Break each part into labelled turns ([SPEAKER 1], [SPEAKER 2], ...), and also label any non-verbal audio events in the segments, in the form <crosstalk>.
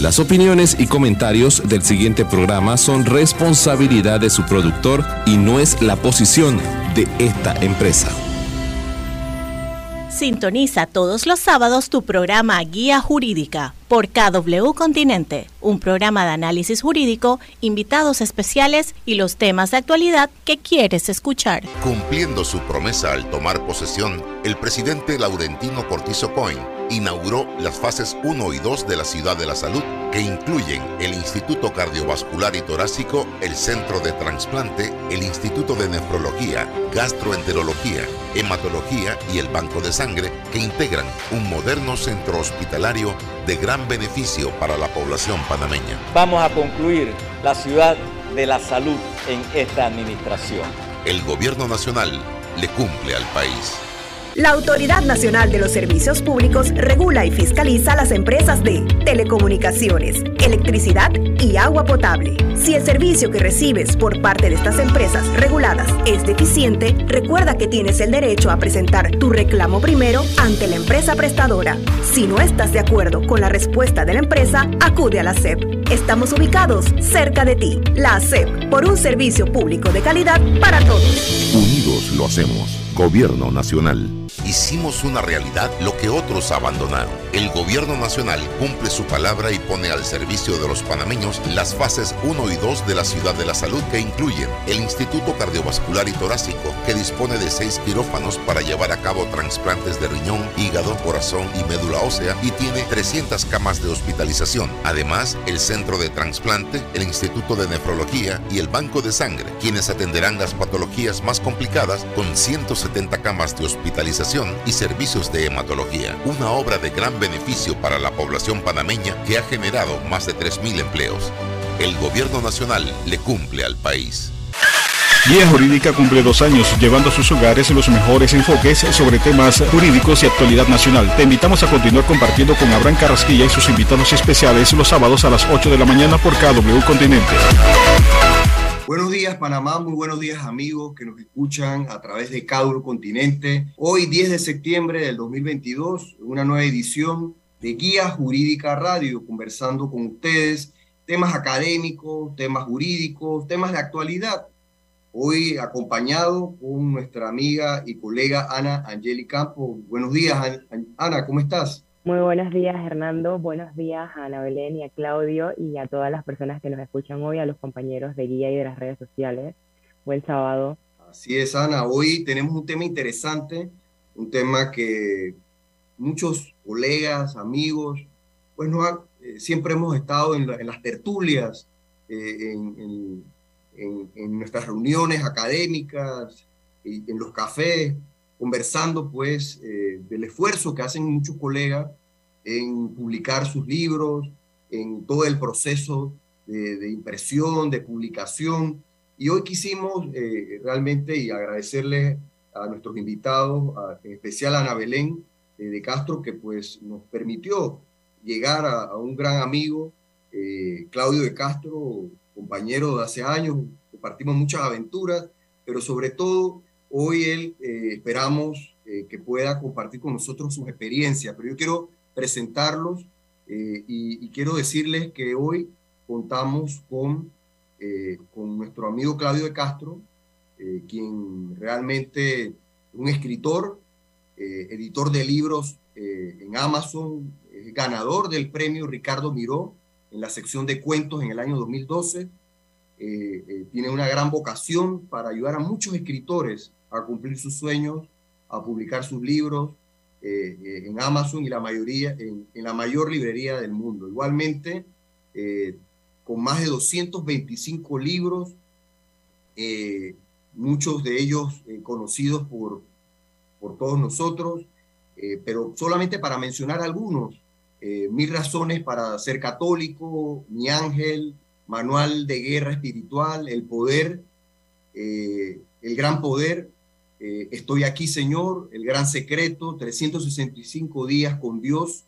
[SPEAKER 1] Las opiniones y comentarios del siguiente programa son responsabilidad de su productor y no es la posición de esta empresa.
[SPEAKER 2] Sintoniza todos los sábados tu programa Guía Jurídica por KW Continente, un programa de análisis jurídico, invitados especiales y los temas de actualidad que quieres escuchar.
[SPEAKER 3] Cumpliendo su promesa al tomar posesión, el presidente Laurentino Cortizo Coin inauguró las fases 1 y 2 de la Ciudad de la Salud, que incluyen el Instituto Cardiovascular y Torácico, el Centro de Transplante, el Instituto de Nefrología, Gastroenterología, Hematología y el Banco de Sangre, que integran un moderno centro hospitalario de gran beneficio para la población panameña.
[SPEAKER 4] Vamos a concluir la Ciudad de la Salud en esta administración.
[SPEAKER 3] El Gobierno Nacional le cumple al país.
[SPEAKER 5] La Autoridad Nacional de los Servicios Públicos regula y fiscaliza las empresas de telecomunicaciones, electricidad y agua potable. Si el servicio que recibes por parte de estas empresas reguladas es deficiente, recuerda que tienes el derecho a presentar tu reclamo primero ante la empresa prestadora. Si no estás de acuerdo con la respuesta de la empresa, acude a la SEP. Estamos ubicados cerca de ti. La SEP, por un servicio público de calidad para todos.
[SPEAKER 3] Unidos lo hacemos. Gobierno Nacional. Hicimos una realidad lo que otros abandonaron. El Gobierno Nacional cumple su palabra y pone al servicio de los panameños las fases 1 y 2 de la Ciudad de la Salud que incluyen el Instituto Cardiovascular y Torácico, que dispone de seis quirófanos para llevar a cabo trasplantes de riñón, hígado, corazón y médula ósea y tiene 300 camas de hospitalización. Además, el Centro de Transplante, el Instituto de Nefrología y el Banco de Sangre, quienes atenderán las patologías más complicadas con 170 camas de hospitalización y servicios de hematología, una obra de gran beneficio para la población panameña que ha generado más de 3.000 empleos. El gobierno nacional le cumple al país.
[SPEAKER 6] Guía Jurídica cumple dos años, llevando a sus hogares los mejores enfoques sobre temas jurídicos y actualidad nacional. Te invitamos a continuar compartiendo con Abraham Carrasquilla y sus invitados especiales los sábados a las 8 de la mañana por KW Continente.
[SPEAKER 7] Buenos días Panamá, muy buenos días amigos que nos escuchan a través de Cauro Continente. Hoy 10 de septiembre del 2022, una nueva edición de Guía Jurídica Radio, conversando con ustedes temas académicos, temas jurídicos, temas de actualidad. Hoy acompañado con nuestra amiga y colega Ana Angeli Campo. Buenos días Ana, ¿cómo estás?
[SPEAKER 8] Muy buenos días, Hernando. Buenos días a Ana Belén y a Claudio y a todas las personas que nos escuchan hoy, a los compañeros de guía y de las redes sociales. Buen sábado.
[SPEAKER 7] Así es, Ana. Hoy tenemos un tema interesante, un tema que muchos colegas, amigos, pues no eh, siempre hemos estado en, las tertulias, eh, en, en, nuestras reuniones académicas, en los cafés, conversando pues eh, del esfuerzo que hacen muchos colegas en publicar sus libros, en todo el proceso de, impresión, de publicación. Y hoy quisimos eh, realmente y agradecerle a nuestros invitados, en especial a Ana Belén eh, de Castro, que pues nos permitió llegar a, un gran amigo, Claudio de Castro, compañero de hace años, compartimos muchas aventuras, pero sobre todo Hoy él eh, esperamos eh, que pueda compartir con nosotros sus experiencias, pero yo quiero presentarlos eh, y, quiero decirles que hoy contamos con, con nuestro amigo Claudio de Castro, quien realmente es un escritor, editor de libros en Amazon, ganador del premio Ricardo Miró en la sección de cuentos en el año 2012. tiene una gran vocación para ayudar a muchos escritores a cumplir sus sueños, a publicar sus libros eh, eh, en Amazon y la mayoría, en, la mayor librería del mundo. Igualmente, eh, con más de 225 libros, muchos de ellos conocidos por, por todos nosotros, pero solamente para mencionar algunos, Mil razones para ser católico, Mi ángel, Manual de guerra espiritual, El poder, El gran poder, eh, estoy aquí, Señor, el gran secreto, 365 días con Dios,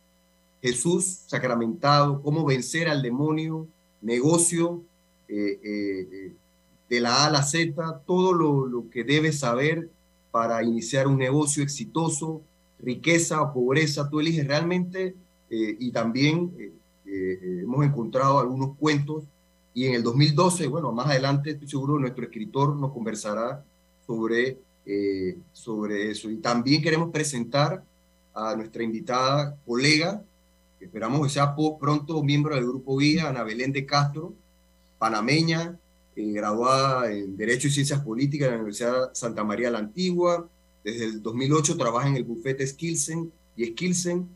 [SPEAKER 7] Jesús sacramentado, cómo vencer al demonio, negocio, eh, eh, de la A a la Z, todo lo, que debes saber para iniciar un negocio exitoso, riqueza o pobreza, tú eliges realmente y también hemos encontrado algunos cuentos y en el 2012, bueno, más adelante estoy seguro nuestro escritor nos conversará sobre, sobre eso. Y también queremos presentar a nuestra invitada colega, que esperamos que sea pronto miembro del Grupo Guía, Ana Belén de Castro, panameña, eh, graduada en Derecho y Ciencias Políticas en la Universidad Santa María la Antigua. Desde el 2008 trabaja en el bufete Skilsen y Skilsen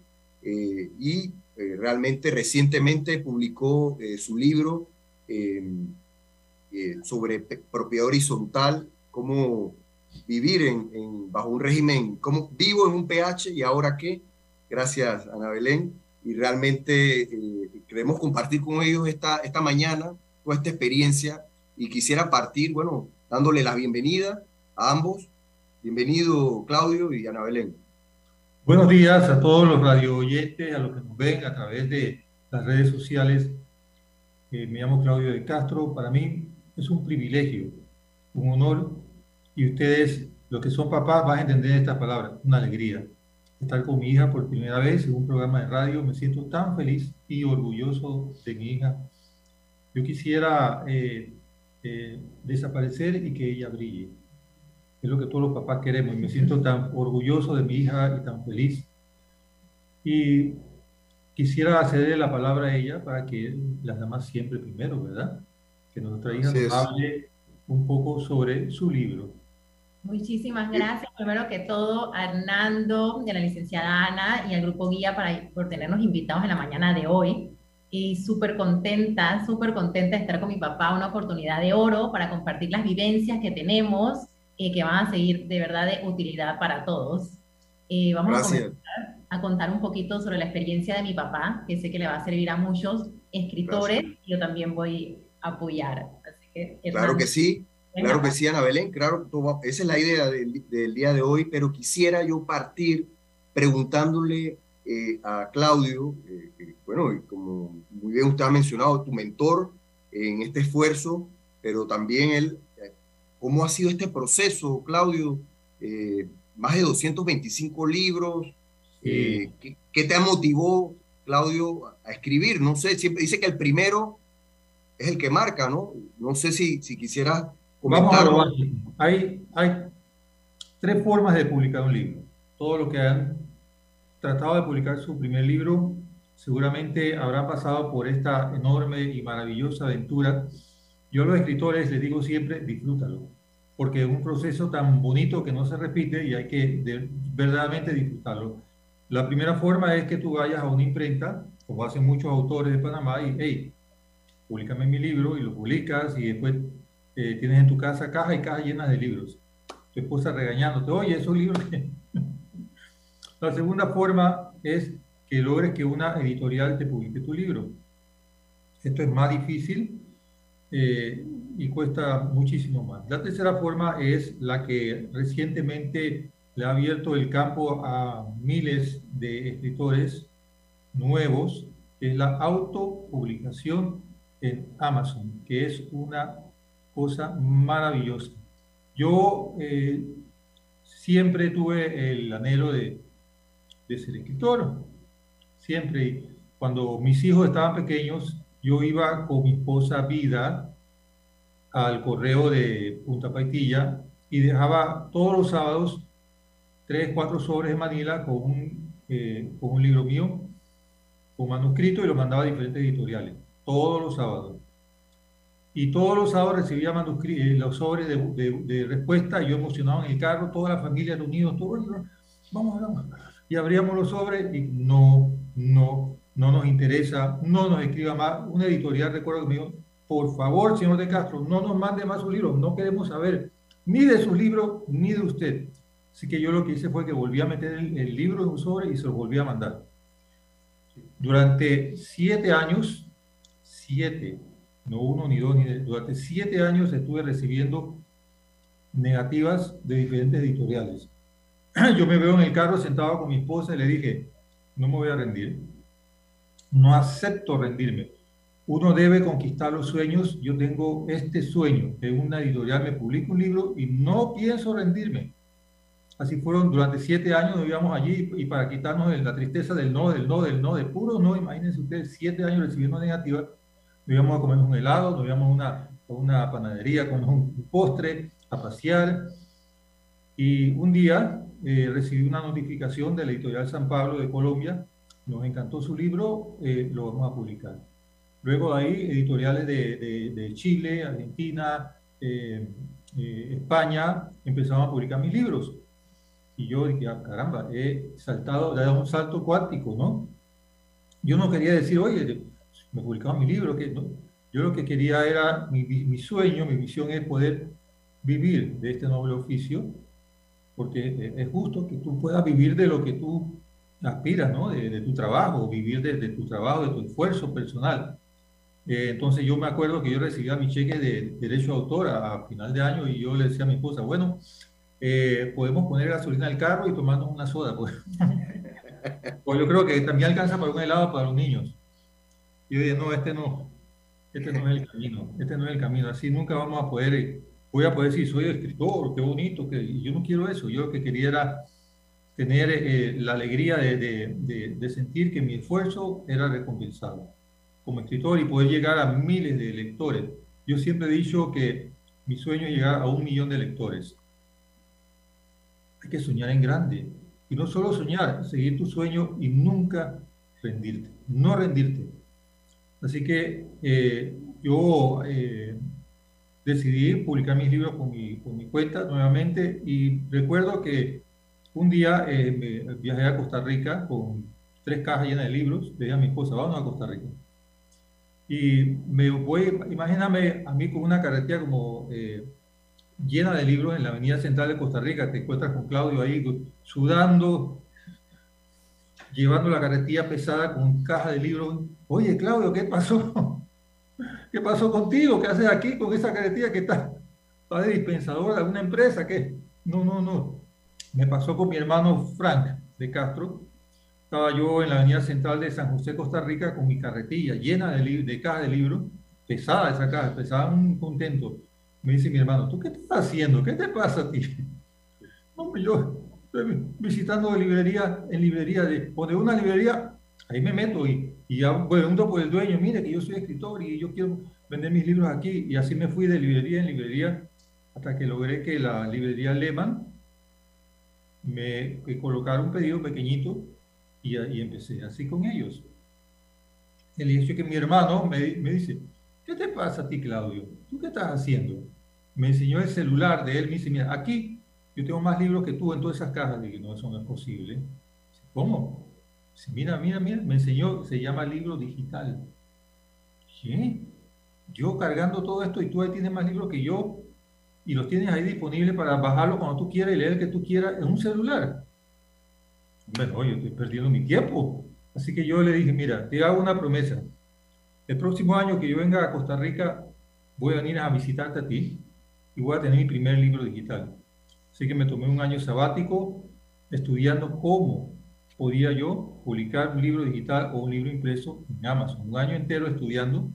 [SPEAKER 7] eh, y eh, realmente recientemente publicó su libro sobre propiedad horizontal, cómo vivir en, bajo un régimen, como vivo en un PH y ahora qué, gracias Ana Belén, y realmente eh, queremos compartir con ellos esta, esta mañana toda esta experiencia y quisiera partir, bueno, dándole la bienvenida a ambos. Bienvenido Claudio y Ana Belén.
[SPEAKER 9] Buenos días a todos los radio oyentes, a los que nos ven a través de las redes sociales. Eh, me llamo Claudio de Castro. Para mí es un privilegio, un honor y ustedes, los que son papás, van a entender esta palabra, una alegría. Estar con mi hija por primera vez en un programa de radio, me siento tan feliz y orgulloso de mi hija. Yo quisiera eh, eh, desaparecer y que ella brille. Es lo que todos los papás queremos y me siento tan orgulloso de mi hija y tan feliz. Y quisiera cederle la palabra a ella para que las damas siempre primero, ¿verdad? Que nuestra hija nos hable un poco sobre su libro.
[SPEAKER 10] Muchísimas gracias, primero que todo, a Hernando, de la licenciada Ana y al Grupo Guía para, por tenernos invitados en la mañana de hoy. Y súper contenta, súper contenta de estar con mi papá, una oportunidad de oro para compartir las vivencias que tenemos y que van a seguir de verdad de utilidad para todos. Eh, vamos a, a, contar un poquito sobre la experiencia de mi papá, que sé que le va a servir a muchos escritores. y Yo también voy a apoyar. Así
[SPEAKER 7] que, claro que sí. Claro que sí, Ana Belén, claro, esa es la idea del, día de hoy, pero quisiera yo partir preguntándole eh, a Claudio, eh, bueno, como muy bien usted ha mencionado, tu mentor en este esfuerzo, pero también él, eh, ¿cómo ha sido este proceso, Claudio? más de 225 libros, ¿qué, ¿qué, te motivó, Claudio, a escribir? No sé, siempre dice que el primero es el que marca, ¿no? No sé si, si quisieras
[SPEAKER 9] Vamos a lo Hay, hay tres formas de publicar un libro. Todos los que han tratado de publicar su primer libro seguramente habrán pasado por esta enorme y maravillosa aventura. Yo a los escritores les digo siempre, disfrútalo, porque es un proceso tan bonito que no se repite y hay que verdaderamente disfrutarlo. La primera forma es que tú vayas a una imprenta, como hacen muchos autores de Panamá, y, hey, públicame mi libro y lo publicas y después eh, tienes en tu casa caja y caja llenas de libros. Tu esposa regañándote, oye, esos libros. <laughs> La segunda forma es que logres que una editorial te publique tu libro. Esto es más difícil eh, y cuesta muchísimo más. La tercera forma es la que recientemente le ha abierto el campo a miles de escritores nuevos, es la autopublicación en Amazon, que es una cosa maravillosa. Yo eh, siempre tuve el anhelo de, de ser escritor, siempre. Cuando mis hijos estaban pequeños, yo iba con mi esposa Vida al correo de Punta Paitilla y dejaba todos los sábados tres, cuatro sobres de Manila con un, eh, con un libro mío, con manuscrito y lo mandaba a diferentes editoriales, todos los sábados y todos los sábados recibía eh, los sobres de, de, respuesta, yo emocionado en el carro, toda la familia reunidos, todos, vamos, vamos, y abríamos los sobres y no, no, no nos interesa, no nos escriba más. Una editorial, recuerdo que me dijo, por favor, señor de Castro, no nos mande más sus libros, no queremos saber ni de sus libros ni de usted. Así que yo lo que hice fue que volví a meter el, el libro en un sobre y se lo volví a mandar. Durante siete años, siete no uno, ni dos, ni durante siete años estuve recibiendo negativas de diferentes editoriales. <clears throat> Yo me veo en el carro sentado con mi esposa y le dije, no me voy a rendir, no acepto rendirme. Uno debe conquistar los sueños. Yo tengo este sueño, que una editorial me publique un libro y no pienso rendirme. Así fueron durante siete años, nos íbamos allí y para quitarnos la tristeza del no, del no, del no, de puro no, imagínense ustedes, siete años recibiendo negativa, nos íbamos a comer un helado, nos íbamos a una, una panadería con un postre, a pasear. Y un día eh, recibí una notificación de la editorial San Pablo de Colombia, nos encantó su libro, eh, lo vamos a publicar. Luego de ahí, editoriales de, de, Chile, Argentina, eh, España, empezaron a publicar mis libros. Y yo dije, ah, caramba, he saltado, he dado un salto cuántico, ¿no? Yo no quería decir, oye, me mi libro, que no. Yo lo que quería era, mi, mi sueño, mi misión es poder vivir de este noble oficio, porque es justo que tú puedas vivir de lo que tú aspiras, ¿no? De, tu trabajo, vivir de, tu trabajo, de tu esfuerzo personal. Eh, entonces yo me acuerdo que yo recibía mi cheque de derecho de autor a, final de año y yo le decía a mi esposa, bueno, eh, podemos poner gasolina al carro y tomarnos una soda. Pues. <laughs> pues yo creo que también alcanza para un helado para los niños. Yo dije, no, este no, este no es el camino, este no es el camino, así nunca vamos a poder, voy a poder decir, soy escritor, qué bonito, que yo no quiero eso, yo lo que quería era tener eh, la alegría de, de, de, sentir que mi esfuerzo era recompensado como escritor y poder llegar a miles de lectores. Yo siempre he dicho que mi sueño es llegar a un millón de lectores hay que soñar en grande. Y no solo soñar, seguir tu sueño y nunca rendirte, no rendirte. Así que eh, yo eh, decidí publicar mis libros con mi, con mi, cuenta nuevamente y recuerdo que un día eh, viajé a Costa Rica con tres cajas llenas de libros, le dije a mi esposa, vamos a Costa Rica. Y me voy, imagíname a mí con una carretera como llena de libros en la Avenida Central de Costa Rica. Te encuentras con Claudio ahí sudando, llevando la carretilla pesada con caja de libros. Oye, Claudio, ¿qué pasó? <laughs> ¿Qué pasó contigo? ¿Qué haces aquí con esa carretilla que está, está de dispensador de alguna empresa? ¿Qué? No, no, no. Me pasó con mi hermano Frank de Castro. Estaba yo en la avenida central de San José, Costa Rica, con mi carretilla llena de, de cajas de libros, pesada esa caja, pesada un contento me dice mi hermano, ¿tú qué estás haciendo? ¿Qué te pasa a ti? <laughs> No, yo visitando de librería en librería, de, o de una librería, ahí me meto y, y ya pregunto por el dueño, mire que yo soy escritor y yo quiero vender mis libros aquí. Y así me fui de librería en librería hasta que logré que la librería Lehman me colocara un pedido pequeñito y, y empecé así con ellos. El hecho que mi hermano me, me dice, ¿qué te pasa a ti, Claudio? ¿Tú qué estás haciendo? me enseñó el celular de él, me dice, mira, aquí yo tengo más libros que tú en todas esas cajas. Dije, no, eso no es posible. ¿Cómo? Dice, mira, mira, mira, me enseñó, se llama libro digital. ¿Qué? Yo cargando todo esto y tú ahí tienes más libros que yo y los tienes ahí disponibles para bajarlo cuando tú quieras y leer el que tú quieras en un celular. Bueno, yo estoy perdiendo mi tiempo. Así que yo le dije, mira, te hago una promesa. El próximo año que yo venga a Costa Rica, voy a venir a visitarte a ti y voy a tener mi primer libro digital. Así que me tomé un año sabático estudiando cómo podía yo publicar un libro digital o un libro impreso en Amazon. Un año entero estudiando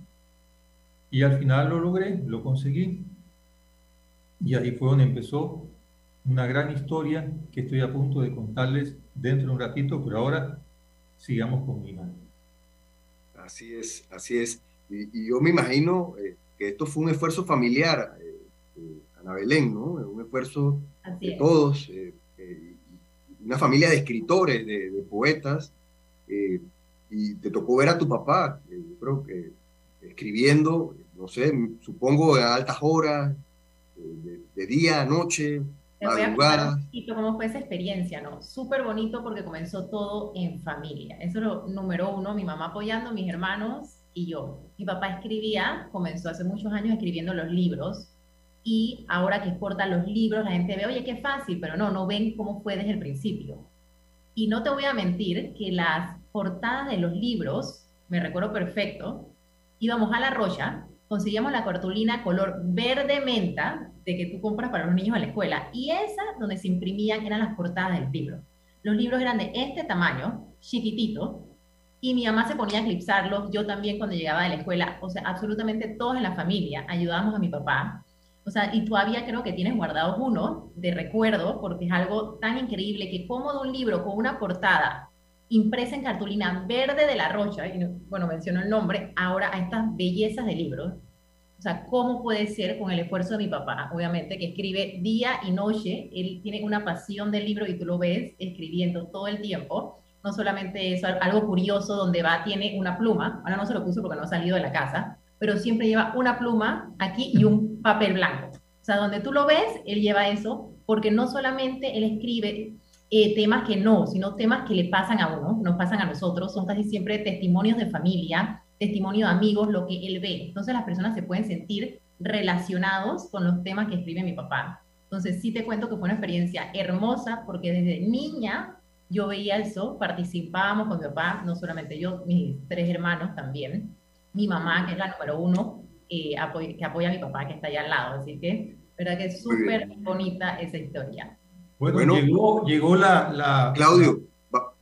[SPEAKER 9] y al final lo logré, lo conseguí. Y ahí fue donde empezó una gran historia que estoy a punto de contarles dentro de un ratito, pero ahora sigamos conmigo.
[SPEAKER 7] Así es, así es. Y, yo me imagino eh, que esto fue un esfuerzo familiar. Ana Belén, ¿no? Un esfuerzo de todos, eh, eh, una familia de escritores, de, poetas, eh, y te tocó ver a tu papá, yo creo que escribiendo, no sé, supongo a altas horas, de, día, noche, madrugada.
[SPEAKER 10] cómo fue esa experiencia, ¿no? Súper bonito porque comenzó todo en familia. Eso es lo número uno, mi mamá apoyando, mis hermanos y yo. Mi papá escribía, comenzó hace muchos años escribiendo los libros y ahora que exporta los libros, la gente ve, oye, qué fácil, pero no, no ven cómo fue desde el principio. Y no te voy a mentir que las portadas de los libros, me recuerdo perfecto, íbamos a la rocha, conseguíamos la cartulina color verde menta de que tú compras para los niños a la escuela, y esa donde se imprimían eran las portadas del libro. Los libros eran de este tamaño, chiquitito, y mi mamá se ponía a eclipsarlos, yo también cuando llegaba de la escuela, o sea, absolutamente todos en la familia ayudábamos a mi papá O sea, y todavía creo que tienes guardados uno de recuerdo, porque es algo tan increíble que como de un libro con una portada impresa en cartulina verde de la Rocha, y bueno, menciono el nombre, ahora a estas bellezas de libros. O sea, ¿cómo puede ser con el esfuerzo de mi papá? Obviamente, que escribe día y noche, él tiene una pasión del libro y tú lo ves escribiendo todo el tiempo. No solamente eso, algo curioso donde va, tiene una pluma, ahora no se lo puso porque no ha salido de la casa, pero siempre lleva una pluma aquí y un papel blanco. O sea, donde tú lo ves, él lleva eso, porque no solamente él escribe eh, temas que no, sino temas que le pasan a uno, nos pasan a nosotros, son casi siempre testimonios de familia, testimonios de amigos, lo que él ve. Entonces las personas se pueden sentir relacionados con los temas que escribe mi papá. Entonces sí te cuento que fue una experiencia hermosa porque desde niña yo veía eso, participábamos con mi papá, no solamente yo, mis tres hermanos también, mi mamá, que es la número uno, eh, que apoya a mi papá, que está allá al lado. Así que, verdad que es súper bonita esa historia.
[SPEAKER 9] Bueno, llegó, la,
[SPEAKER 7] Claudio,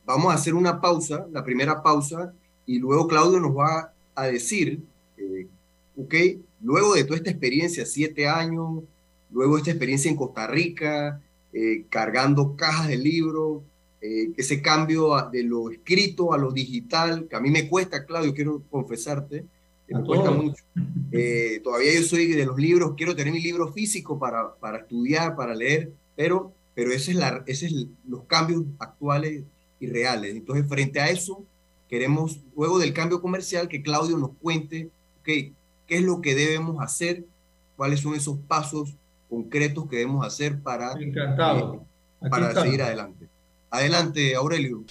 [SPEAKER 7] vamos a hacer una pausa, la primera pausa, y luego Claudio nos va a decir, eh, ok, luego de toda esta experiencia, siete años, luego de esta experiencia en Costa Rica, eh, cargando cajas de libros, eh, ese cambio de lo escrito a lo digital, que a mí me cuesta, Claudio, quiero confesarte, me cuesta mucho. todavía yo soy de los libros, quiero tener mi libro físico para, para estudiar, para leer, pero pero ese es, la, ese es los cambios actuales y reales. Entonces, frente a eso, queremos, luego del cambio comercial, que Claudio nos cuente qué es lo que debemos hacer, cuáles son esos pasos concretos que debemos hacer para,
[SPEAKER 9] Encantado.
[SPEAKER 7] Eh, para seguir adelante. Adelante, Aurelio.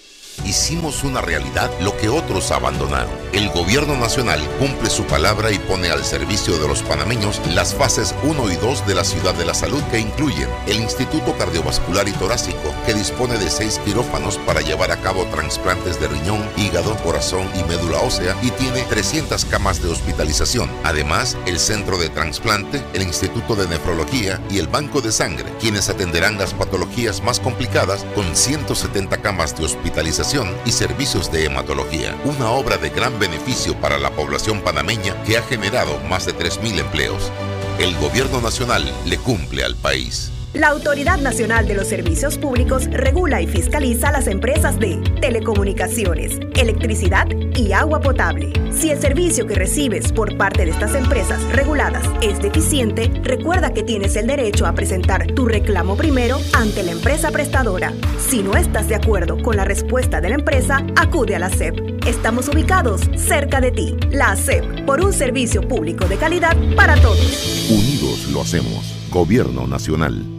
[SPEAKER 3] Hicimos una realidad lo que otros abandonaron. El gobierno nacional cumple su palabra y pone al servicio de los panameños las fases 1 y 2 de la ciudad de la salud que incluyen el Instituto Cardiovascular y Torácico, que dispone de seis quirófanos para llevar a cabo trasplantes de riñón, hígado, corazón y médula ósea y tiene 300 camas de hospitalización. Además, el Centro de Transplante, el Instituto de Nefrología y el Banco de Sangre, quienes atenderán las patologías más complicadas con 170 camas de hospitalización y servicios de hematología, una obra de gran beneficio para la población panameña que ha generado más de 3.000 empleos. El gobierno nacional le cumple al país.
[SPEAKER 5] La Autoridad Nacional de los Servicios Públicos regula y fiscaliza las empresas de telecomunicaciones, electricidad y agua potable. Si el servicio que recibes por parte de estas empresas reguladas es deficiente, recuerda que tienes el derecho a presentar tu reclamo primero ante la empresa prestadora. Si no estás de acuerdo con la respuesta de la empresa, acude a la SEP. Estamos ubicados cerca de ti. La SEP, por un servicio público de calidad para todos.
[SPEAKER 3] Unidos lo hacemos. Gobierno Nacional.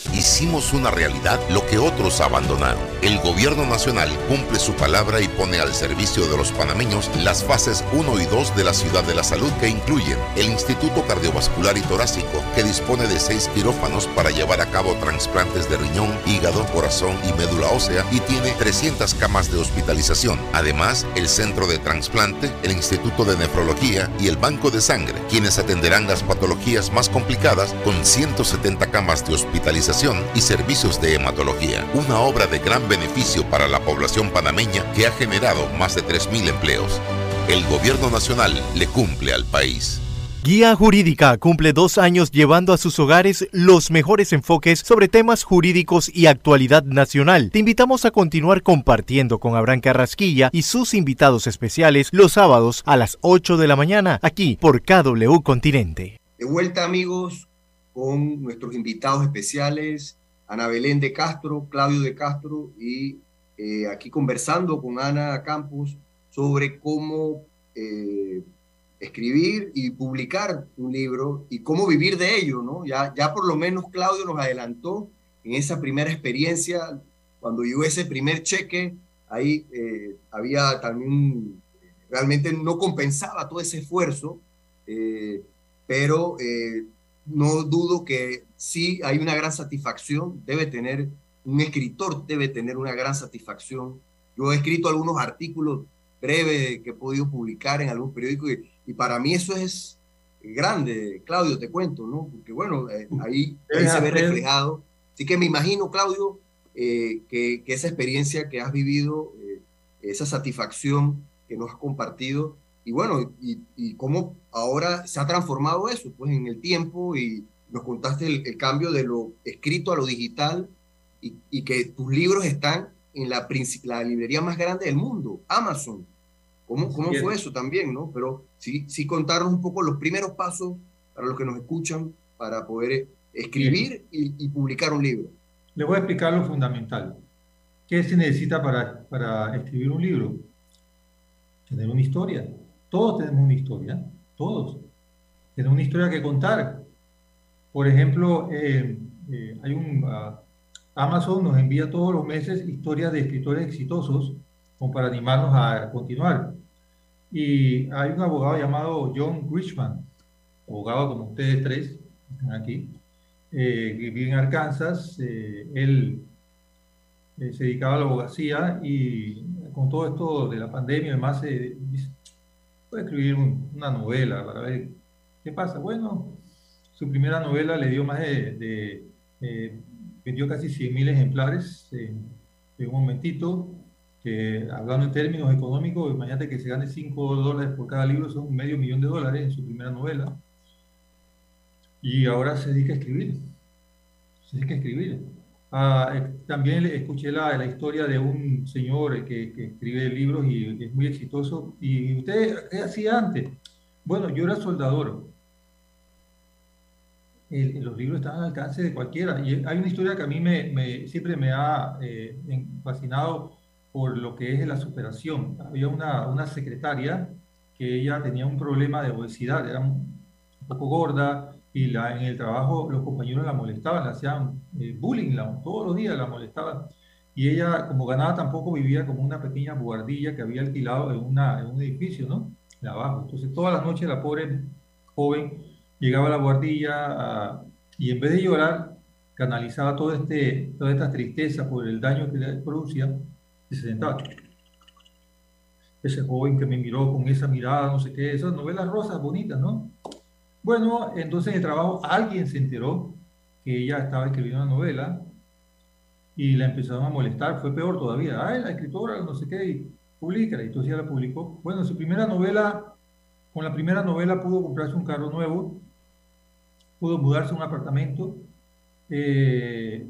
[SPEAKER 3] Hicimos una realidad lo que otros abandonaron. El gobierno nacional cumple su palabra y pone al servicio de los panameños las fases 1 y 2 de la ciudad de la salud que incluyen el Instituto Cardiovascular y Torácico, que dispone de seis quirófanos para llevar a cabo trasplantes de riñón, hígado, corazón y médula ósea y tiene 300 camas de hospitalización. Además, el Centro de Transplante, el Instituto de Nefrología y el Banco de Sangre, quienes atenderán las patologías más complicadas con 170 camas de hospitalización y servicios de hematología, una obra de gran beneficio para la población panameña que ha generado más de 3.000 empleos. El gobierno nacional le cumple al país.
[SPEAKER 11] Guía Jurídica cumple dos años llevando a sus hogares los mejores enfoques sobre temas jurídicos y actualidad nacional. Te invitamos a continuar compartiendo con Abraham Carrasquilla y sus invitados especiales los sábados a las 8 de la mañana aquí por KW Continente.
[SPEAKER 7] De vuelta amigos, con nuestros invitados especiales, Ana Belén de Castro, Claudio de Castro, y eh, aquí conversando con Ana Campos sobre cómo eh, escribir y publicar un libro y cómo vivir de ello, ¿no? Ya, ya por lo menos Claudio nos adelantó en esa primera experiencia, cuando llegó ese primer cheque, ahí eh, había también, realmente no compensaba todo ese esfuerzo, pero no dudo que sí hay una gran satisfacción, debe tener, un escritor debe tener una gran satisfacción. Yo he escrito algunos artículos breves que he podido publicar en algún periódico y, para mí eso es grande, Claudio, te cuento, ¿no? Porque bueno, eh, ahí, se ve reflejado. Así que me imagino, Claudio, eh, que, esa experiencia que has vivido, eh, esa satisfacción que nos has compartido, y bueno, y, cómo ahora se ha transformado eso, pues en el tiempo y, nos contaste el, cambio de lo escrito a lo digital y, que tus libros están en la, la, librería más grande del mundo, Amazon. ¿Cómo, cómo fue eso también, no? Pero sí, sí contarnos un poco los primeros pasos para los que nos escuchan para poder escribir y, publicar un libro.
[SPEAKER 9] Le voy a explicar lo fundamental. ¿Qué se necesita para, para escribir un libro? Tener una historia. Todos tenemos una historia, todos. Tenemos una historia que contar. Por ejemplo, eh, eh, hay un, uh, Amazon nos envía todos los meses historias de escritores exitosos como para animarnos a continuar. Y hay un abogado llamado John Grishman, abogado como ustedes tres, están aquí, eh, que vive en Arkansas. él se dedicaba a la abogacía y con todo esto de la pandemia, además, puede escribir una novela para ver qué pasa. Bueno, su primera novela le dio más de, vendió casi 100.000 ejemplares en, un momentito, hablando en términos económicos, imagínate que se gane 5 dólares por cada libro, son medio millón de dólares en su primera novela. Y ahora se dedica a escribir. Se dedica a escribir. Ah, eh, también escuché la, la, historia de un señor que, que, escribe libros y es muy exitoso. ¿Y usted qué hacía antes? Bueno, yo era soldador los libros están al alcance de cualquiera. Y hay una historia que a mí me, siempre me ha eh, fascinado por lo que es la superación. Había una, una, secretaria que ella tenía un problema de obesidad, era un poco gorda y la, en el trabajo los compañeros la molestaban, la hacían eh, bullying, todos los días la molestaban. Y ella, como ganaba, tampoco vivía como una pequeña buhardilla que había alquilado en, una, en un edificio, ¿no? Abajo. Entonces, todas las noches la pobre joven llegaba a la guardilla y en vez de llorar, canalizaba todo este, toda esta tristeza por el daño que le producía y se sentaba. Ese joven que me miró con esa mirada, no sé qué, esas novelas rosas bonitas, ¿no? Bueno, entonces en el trabajo alguien se enteró que ella estaba escribiendo una novela y la empezaron a molestar, fue peor todavía, ay, la escritora, no sé qué, y publica, y entonces ya la publicó. Bueno, su primera novela, con la primera novela pudo comprarse un carro nuevo, pudo mudarse a un apartamento. Eh,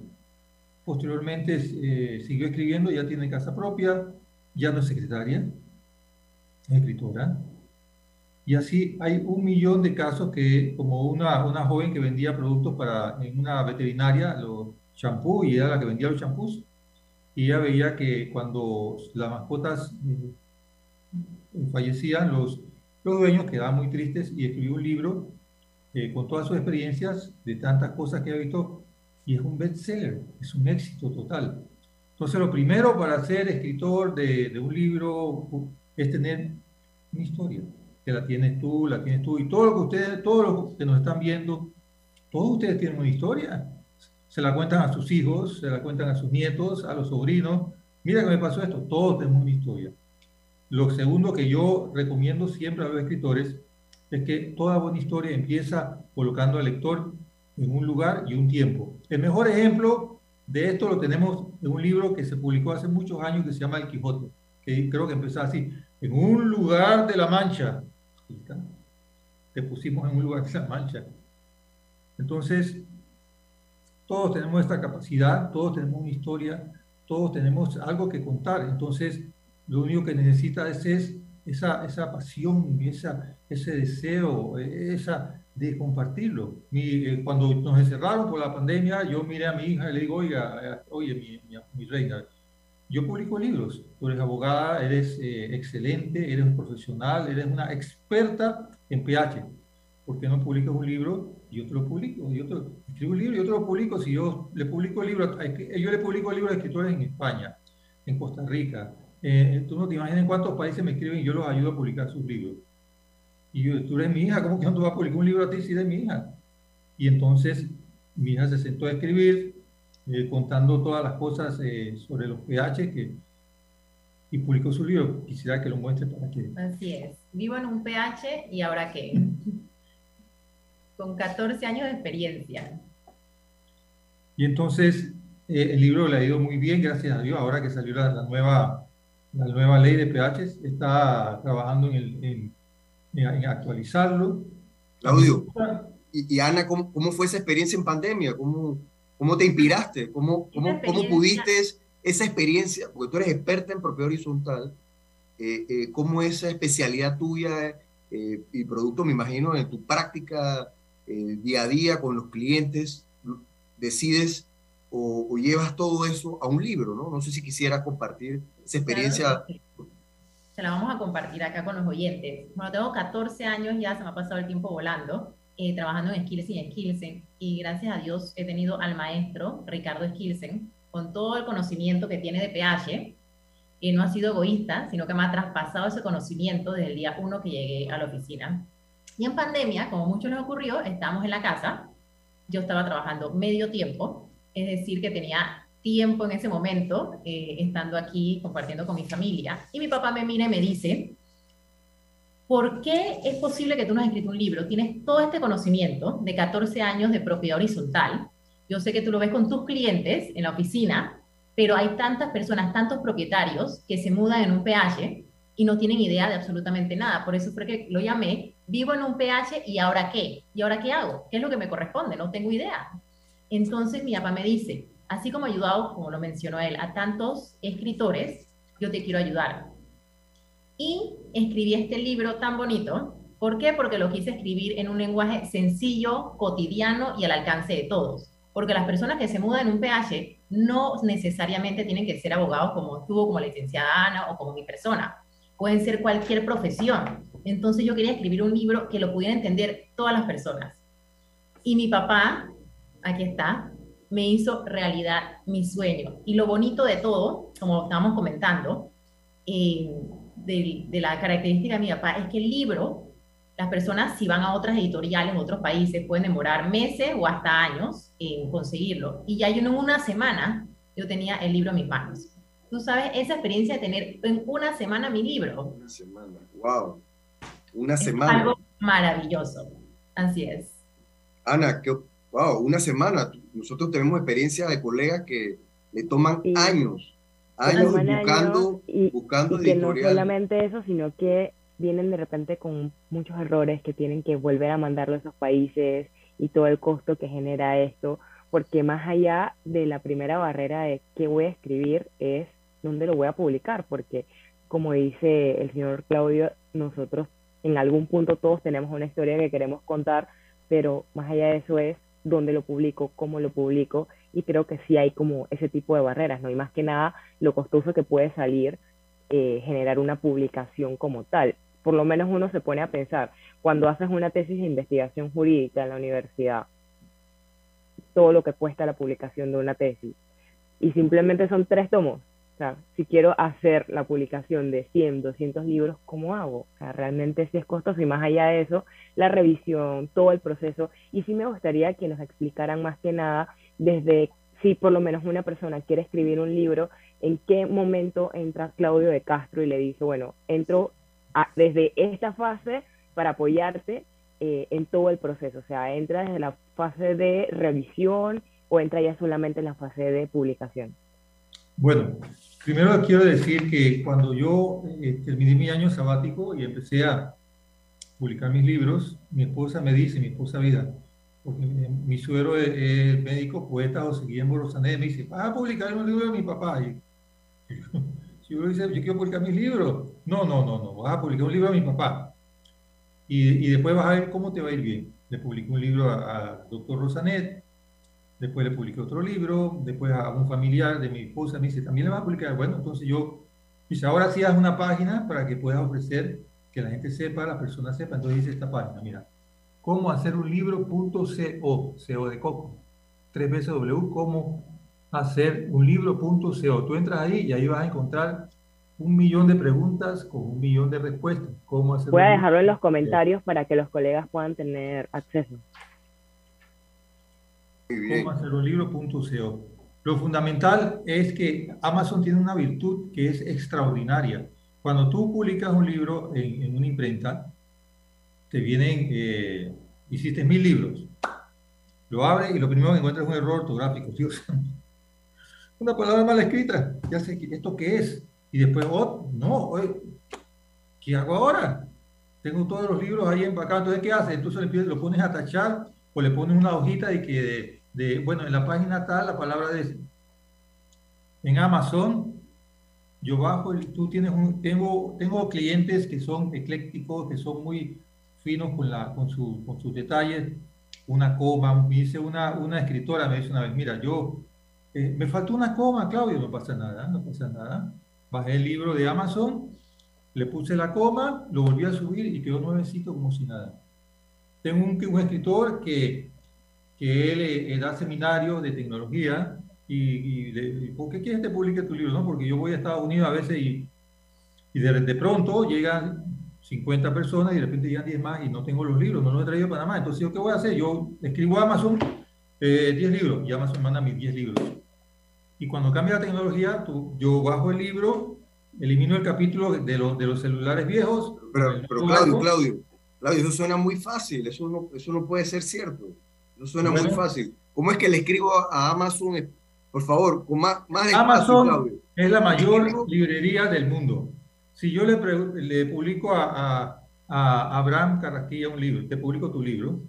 [SPEAKER 9] posteriormente eh, siguió escribiendo, ya tiene casa propia, ya no es secretaria, es escritora. Y así hay un millón de casos que, como una, una joven que vendía productos para, en una veterinaria, los champús, y era la que vendía los champús, y ella veía que cuando las mascotas eh, fallecían, los, los dueños quedaban muy tristes y escribió un libro eh, con todas sus experiencias, de tantas cosas que ha visto, y es un bestseller, es un éxito total. Entonces, lo primero para ser escritor de, de un libro es tener una historia, que la tienes tú, la tienes tú, y todo lo que ustedes, todos los que nos están viendo, todos ustedes tienen una historia. Se la cuentan a sus hijos, se la cuentan a sus nietos, a los sobrinos. Mira que me pasó esto, todos tenemos una historia. Lo segundo que yo recomiendo siempre a los escritores es que toda buena historia empieza colocando al lector en un lugar y un tiempo. El mejor ejemplo de esto lo tenemos en un libro que se publicó hace muchos años que se llama El Quijote, que creo que empezó así, en un lugar de la Mancha. Te pusimos en un lugar de la Mancha. Entonces, todos tenemos esta capacidad, todos tenemos una historia, todos tenemos algo que contar. Entonces, lo único que necesita es, es esa, esa pasión, esa, ese deseo, esa de compartirlo. Eh, cuando nos encerraron por la pandemia, yo miré a mi hija y le digo, oiga, eh, oye, mi, mi, reina, yo publico libros, tú eres abogada, eres eh, excelente, eres un profesional, eres una experta en PH. ¿Por qué no publicas un libro yo te lo publico? Yo te, escribo un libro yo te lo publico. Si yo le publico el libro, yo le publico libros de escritores en España, en Costa Rica, eh, tú no te imaginas en cuántos países me escriben y yo los ayudo a publicar sus libros. Y yo, tú eres mi hija, ¿cómo que no te vas a publicar un libro a ti si eres mi hija? Y entonces mi hija se sentó a escribir, eh, contando todas las cosas eh, sobre los pH que, y publicó su libro. Quisiera que lo muestre para que...
[SPEAKER 10] Así es. Vivo en un pH y ahora qué? <laughs> Con 14 años de experiencia.
[SPEAKER 9] Y entonces el libro le ha ido muy bien, gracias a Dios, ahora que salió la nueva la nueva ley de pH está trabajando en, el, en, actualizarlo.
[SPEAKER 7] Claudio, y, Ana, ¿cómo, ¿cómo, fue esa experiencia en pandemia? ¿Cómo, cómo te inspiraste? ¿Cómo, cómo, cómo pudiste esa experiencia? Porque tú eres experta en propiedad horizontal. Eh, eh, ¿Cómo esa especialidad tuya eh, y producto, me imagino, en tu práctica día a día con los clientes, decides o, llevas todo eso a un libro, ¿no? No sé si quisiera compartir esa experiencia.
[SPEAKER 10] Se la vamos a compartir acá con los oyentes. Bueno, tengo 14 años ya, se me ha pasado el tiempo volando, eh, trabajando en Skills y en Skillsen, y gracias a Dios he tenido al maestro Ricardo Skillsen, con todo el conocimiento que tiene de PH, y no ha sido egoísta, sino que me ha traspasado ese conocimiento desde el día uno que llegué a la oficina. Y en pandemia, como mucho nos ocurrió, estábamos en la casa, yo estaba trabajando medio tiempo, es decir, que tenía tiempo en ese momento, eh, estando aquí compartiendo con mi familia. Y mi papá me mira y me dice, ¿por qué es posible que tú no has escrito un libro? Tienes todo este conocimiento de 14 años de propiedad horizontal. Yo sé que tú lo ves con tus clientes en la oficina, pero hay tantas personas, tantos propietarios que se mudan en un PH y no tienen idea de absolutamente nada. Por eso fue que lo llamé, vivo en un PH y ahora qué? ¿Y ahora qué hago? ¿Qué es lo que me corresponde? No tengo idea. Entonces mi papá me dice, así como ayudado, como lo mencionó él, a tantos escritores, yo te quiero ayudar. Y escribí este libro tan bonito. ¿Por qué? Porque lo quise escribir en un lenguaje sencillo, cotidiano y al alcance de todos. Porque las personas que se mudan en un PH no necesariamente tienen que ser abogados como tú, como la licenciada Ana o como mi persona. Pueden ser cualquier profesión. Entonces yo quería escribir un libro que lo pudieran entender todas las personas. Y mi papá aquí está, me hizo realidad mi sueño. Y lo bonito de todo, como estábamos comentando, eh, de, la característica de mi papá, es que el libro, las personas si van a otras editoriales, en otros países, pueden demorar meses o hasta años en conseguirlo. Y ya yo en una semana, yo tenía el libro en mis manos. Tú sabes, esa experiencia de tener en una semana mi libro.
[SPEAKER 7] Una semana, wow. Una semana.
[SPEAKER 10] Algo maravilloso. Así es.
[SPEAKER 7] Ana, ¿qué, wow, una semana. Nosotros tenemos experiencia de colegas que le toman años, años buscando,
[SPEAKER 8] y,
[SPEAKER 7] buscando
[SPEAKER 8] y que no solamente eso, sino que vienen de repente con muchos errores que tienen que volver a mandarlo a esos países y todo el costo que genera esto, porque más allá de la primera barrera de qué voy a escribir es dónde lo voy a publicar, porque como dice el señor Claudio, nosotros en algún punto todos tenemos una historia que queremos contar, pero más allá de eso es dónde lo publico, cómo lo publico, y creo que sí hay como ese tipo de barreras, ¿no? Y más que nada lo costoso que puede salir eh, generar una publicación como tal. Por lo menos uno se pone a pensar, cuando haces una tesis de investigación jurídica en la universidad, todo lo que cuesta la publicación de una tesis, y simplemente son tres tomos, si quiero hacer la publicación de 100, 200 libros, ¿cómo hago? realmente sí es costoso y más allá de eso, la revisión, todo el proceso. Y sí me gustaría que nos explicaran más que nada desde si por lo menos una persona quiere escribir un libro, en qué momento entra Claudio de Castro y le dice, bueno, entro desde esta fase para apoyarte eh, en todo el proceso. O sea, entra desde la fase de revisión o entra ya solamente en la fase de publicación.
[SPEAKER 9] Bueno, Primero quiero decir que cuando yo eh, terminé mi año sabático y empecé a publicar mis libros, mi esposa me dice, mi esposa vida, porque mi, suegro es, médico, poeta José Guillermo Rosané, me dice, vas a publicar un libro de mi papá. Y, <laughs> si yo dice, yo quiero publicar mis libros. No, no, no, no, vas a publicar un libro de mi papá. Y, y después vas a ver cómo te va a ir bien. Le publiqué un libro al doctor Rosanet, después le publiqué otro libro, después a un familiar de mi esposa me dice, ¿también le vas a publicar? Bueno, entonces yo, dice, ahora sí haz una página para que puedas ofrecer, que la gente sepa, la persona sepa, entonces dice esta página, mira, cómo hacer un libro.co, CO de coco, tres veces W, cómo hacer un libro.co. Tú entras ahí y ahí vas a encontrar un millón de preguntas con un millón de respuestas. ¿Cómo hacer
[SPEAKER 8] Voy a dejarlo en los comentarios para que los colegas puedan tener acceso
[SPEAKER 9] cómo hacer un libro.co. Lo fundamental es que Amazon tiene una virtud que es extraordinaria. Cuando tú publicas un libro en, una imprenta, te vienen, eh, hiciste mil libros, lo abres y lo primero que encuentras es un error ortográfico. Dios, <laughs> una palabra mal escrita, ya sé, ¿esto qué es? Y después, oh, no, ¿qué hago ahora? Tengo todos los libros ahí empacados, entonces ¿qué haces? Entonces lo pones a tachar o le pones una hojita de que, de, bueno, en la página tal, la palabra de... En Amazon, yo bajo, tú tienes un, tengo, tengo clientes que son eclécticos, que son muy finos con, la, con, su, con sus detalles, una coma, me dice una, una escritora, me dice una vez, mira, yo, eh, me faltó una coma, Claudio, no pasa nada, no pasa nada. Bajé el libro de Amazon, le puse la coma, lo volví a subir y quedó nuevecito como si nada. Tengo un, un escritor que, que él, eh, da seminarios de tecnología y, y ¿por qué quieres que publique tu libro? No? Porque yo voy a Estados Unidos a veces y, y de, de pronto llegan 50 personas y de repente llegan 10 más y no tengo los libros, no los he traído a Panamá. Entonces, ¿yo qué voy a hacer? Yo escribo a Amazon eh, 10 libros y Amazon manda mis 10 libros. Y cuando cambia la tecnología, tú, yo bajo el libro, elimino el capítulo de, los, de los celulares viejos.
[SPEAKER 7] Pero, pero Claudio, Claudio, Claudio, eso suena muy fácil, eso no, eso no puede ser cierto. Eso suena muy fácil. ¿Cómo es que le escribo a Amazon? Por favor, con más, más
[SPEAKER 9] Amazon es la mayor librería del mundo. Si yo le, publico a, Abraham Carrasquilla un libro, te publico tu libro,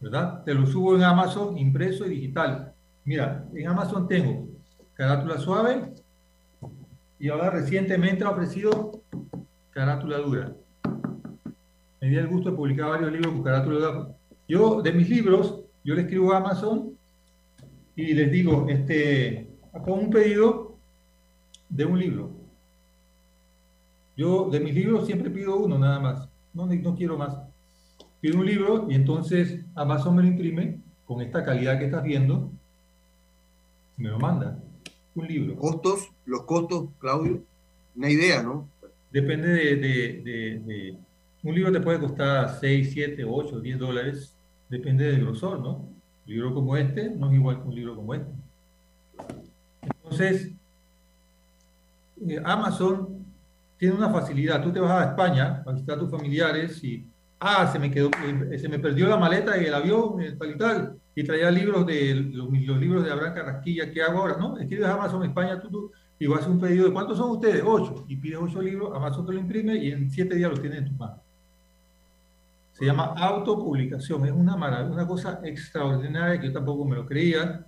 [SPEAKER 9] ¿verdad? Te lo subo en Amazon impreso y digital. Mira, en Amazon tengo carátula suave y ahora recientemente ha ofrecido carátula dura. Me di el gusto de publicar varios libros con carátula dura. Yo, de mis libros, yo le escribo a Amazon y les digo, este, pongo un pedido de un libro yo de mis libros siempre pido uno nada más, no, no quiero más. Pido un libro y entonces Amazon me lo imprime con esta calidad que estás viendo, me lo manda. Un libro.
[SPEAKER 7] ¿Costos? ¿Los costos, Claudio? Una idea, ¿no?
[SPEAKER 9] Depende de, de, Un libro te puede costar 6, 7, 8, 10 dólares. Depende del grosor, ¿no? Un libro como este no es igual que un libro como este. Entonces, eh, Amazon tiene una facilidad. Tú te vas a España a visitar a tus familiares y, ah, se me, quedó, eh, se me perdió la maleta y el avión, tal y tal, y traía libros de los, libros de Abraham Carrasquilla, ¿qué hago ahora? No, escribes Amazon España tú, tú, y vas a un pedido de ¿cuántos son ustedes? Ocho. Y pides ocho libros, Amazon te lo imprime y en siete días los tienes en tus manos. Se llama autopublicación, es una maravilla, una cosa extraordinaria que yo tampoco me lo creía.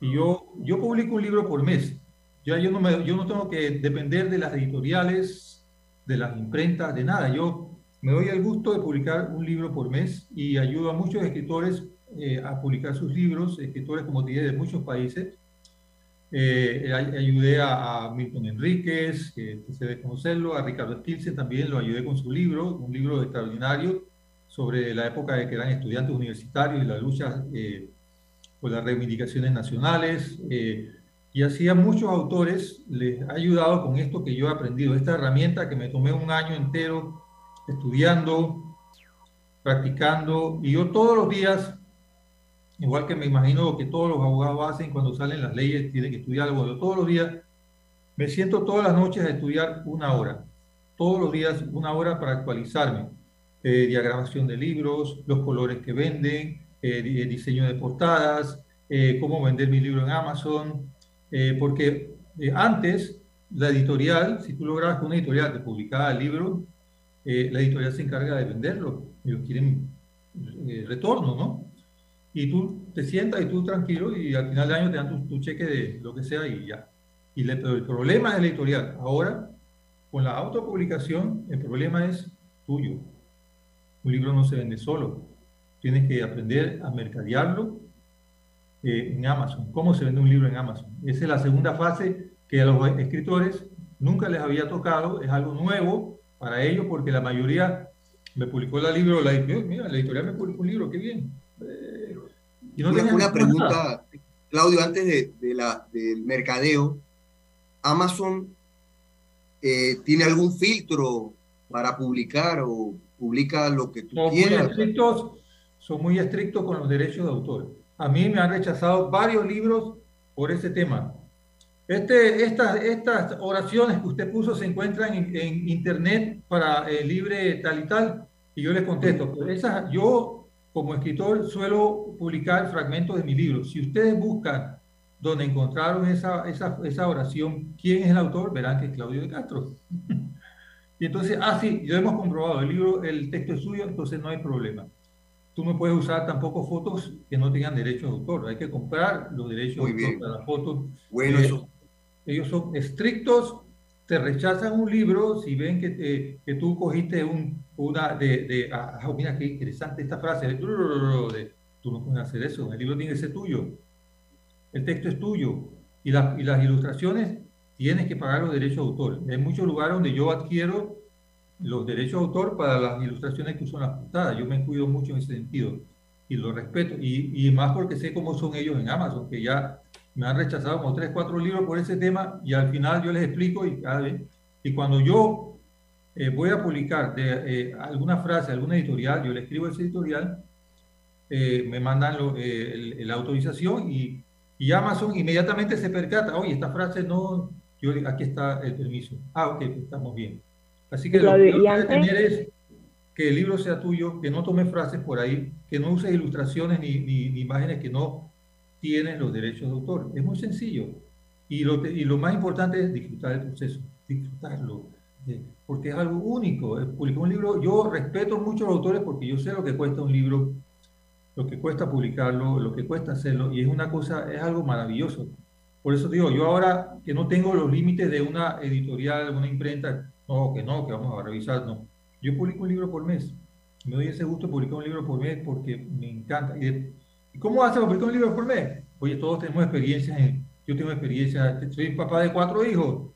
[SPEAKER 9] Y yo, yo publico un libro por mes. Ya yo no, me, yo no tengo que depender de las editoriales, de las imprentas, de nada. Yo me doy el gusto de publicar un libro por mes y ayudo a muchos escritores eh, a publicar sus libros, escritores, como te dije, de muchos países. Eh, ayudé a, Milton Enríquez, que se debe conocerlo, a Ricardo Stilce también lo ayudé con su libro, un libro extraordinario sobre la época de que eran estudiantes universitarios y la lucha eh, por las reivindicaciones nacionales. Eh, y así a muchos autores les ha ayudado con esto que yo he aprendido, esta herramienta que me tomé un año entero estudiando, practicando, y yo todos los días, igual que me imagino que todos los abogados hacen cuando salen las leyes, tienen que estudiar algo, yo todos los días me siento todas las noches a estudiar una hora, todos los días una hora para actualizarme. Eh, diagramación de libros, los colores que venden, eh, diseño de portadas, eh, cómo vender mi libro en Amazon, eh, porque eh, antes la editorial, si tú lograbas que una editorial te publicaba el libro, eh, la editorial se encarga de venderlo, ellos quieren retorno, ¿no? Y tú te sientas y tú tranquilo y al final de año te dan tu, cheque de lo que sea y ya. Y pero el problema es la editorial. Ahora, con la autopublicación, el problema es tuyo. Un libro no se vende solo. Tienes que aprender a mercadearlo, eh, en Amazon, cómo se vende un libro en Amazon. Esa es la segunda fase que a los escritores nunca les había tocado, es algo nuevo para ellos porque la mayoría me publicó el libro, la, mira, la editorial me publicó un libro, qué bien.
[SPEAKER 7] Eh, y no una, pregunta, Claudio, antes de, la, del mercadeo, Amazon eh, tiene algún filtro para publicar o publica lo que tú quieras.
[SPEAKER 9] son muy estrictos con los derechos de autor a mí me han rechazado varios libros por ese tema. Este, estas, oraciones que usted puso se encuentran en, internet para el libre tal y tal, y yo les contesto. Pero yo, como escritor, suelo publicar fragmentos de mi libro. Si ustedes buscan donde encontraron esa oración, quién es el autor, verán que es Claudio de Castro. <laughs> y entonces, ah, sí, ya hemos comprobado, el libro, el texto es suyo, entonces no hay problema. Tú no puedes usar tampoco fotos que no tengan derechos de autor. Hay que comprar los derechos de autor para las fotos.
[SPEAKER 7] Bueno,
[SPEAKER 9] Eh,
[SPEAKER 7] eso.
[SPEAKER 9] Ellos son estrictos, te rechazan un libro si ven que, que tú cogiste un, una de, de ah, ah, mira qué interesante esta frase, de, de- tú no puedes hacer eso, el libro tiene que ser tuyo, el texto es tuyo y, las y las ilustraciones tienes que pagar los derechos de autor. Hay muchos lugares donde yo adquiero los derechos de autor para las ilustraciones que usan las portadas. Yo me cuido mucho en ese sentido y lo respeto. Y, y más porque sé cómo son ellos en Amazon, que ya me han rechazado como tres, cuatro libros por ese tema y al final yo les explico y cada vez. Y cuando yo eh, voy a publicar de, eh, alguna frase, alguna editorial, yo le escribo ese editorial, eh, me mandan lo- eh, el- la autorización y, y Amazon inmediatamente se percata, oye, esta frase no, yo, aquí está el permiso. Ah, ok, pues estamos bien. Así que lo
[SPEAKER 8] Claudio,
[SPEAKER 9] que yo quiero tener es que el libro sea tuyo, que no tome frases por ahí, que no uses ilustraciones ni, ni- ni imágenes que no tienen los derechos de autor. Es muy sencillo. Y lo, y lo más importante es disfrutar el proceso, disfrutarlo, eh, porque es algo único. Publicar un libro, yo respeto mucho a los autores porque yo sé lo que cuesta un libro, lo que cuesta publicarlo, lo que cuesta hacerlo, y es una cosa, es algo maravilloso. Por eso digo, yo ahora que no tengo los límites de una editorial, una imprenta, no, que no, que vamos a revisar, no. Yo publico un libro por mes. Me doy ese gusto de publicar un libro por mes porque me encanta. ¿Y, de- ¿y cómo hace publicar un libro por mes? Oye, todos tenemos experiencias. en- yo tengo experiencia, soy papá de cuatro hijos.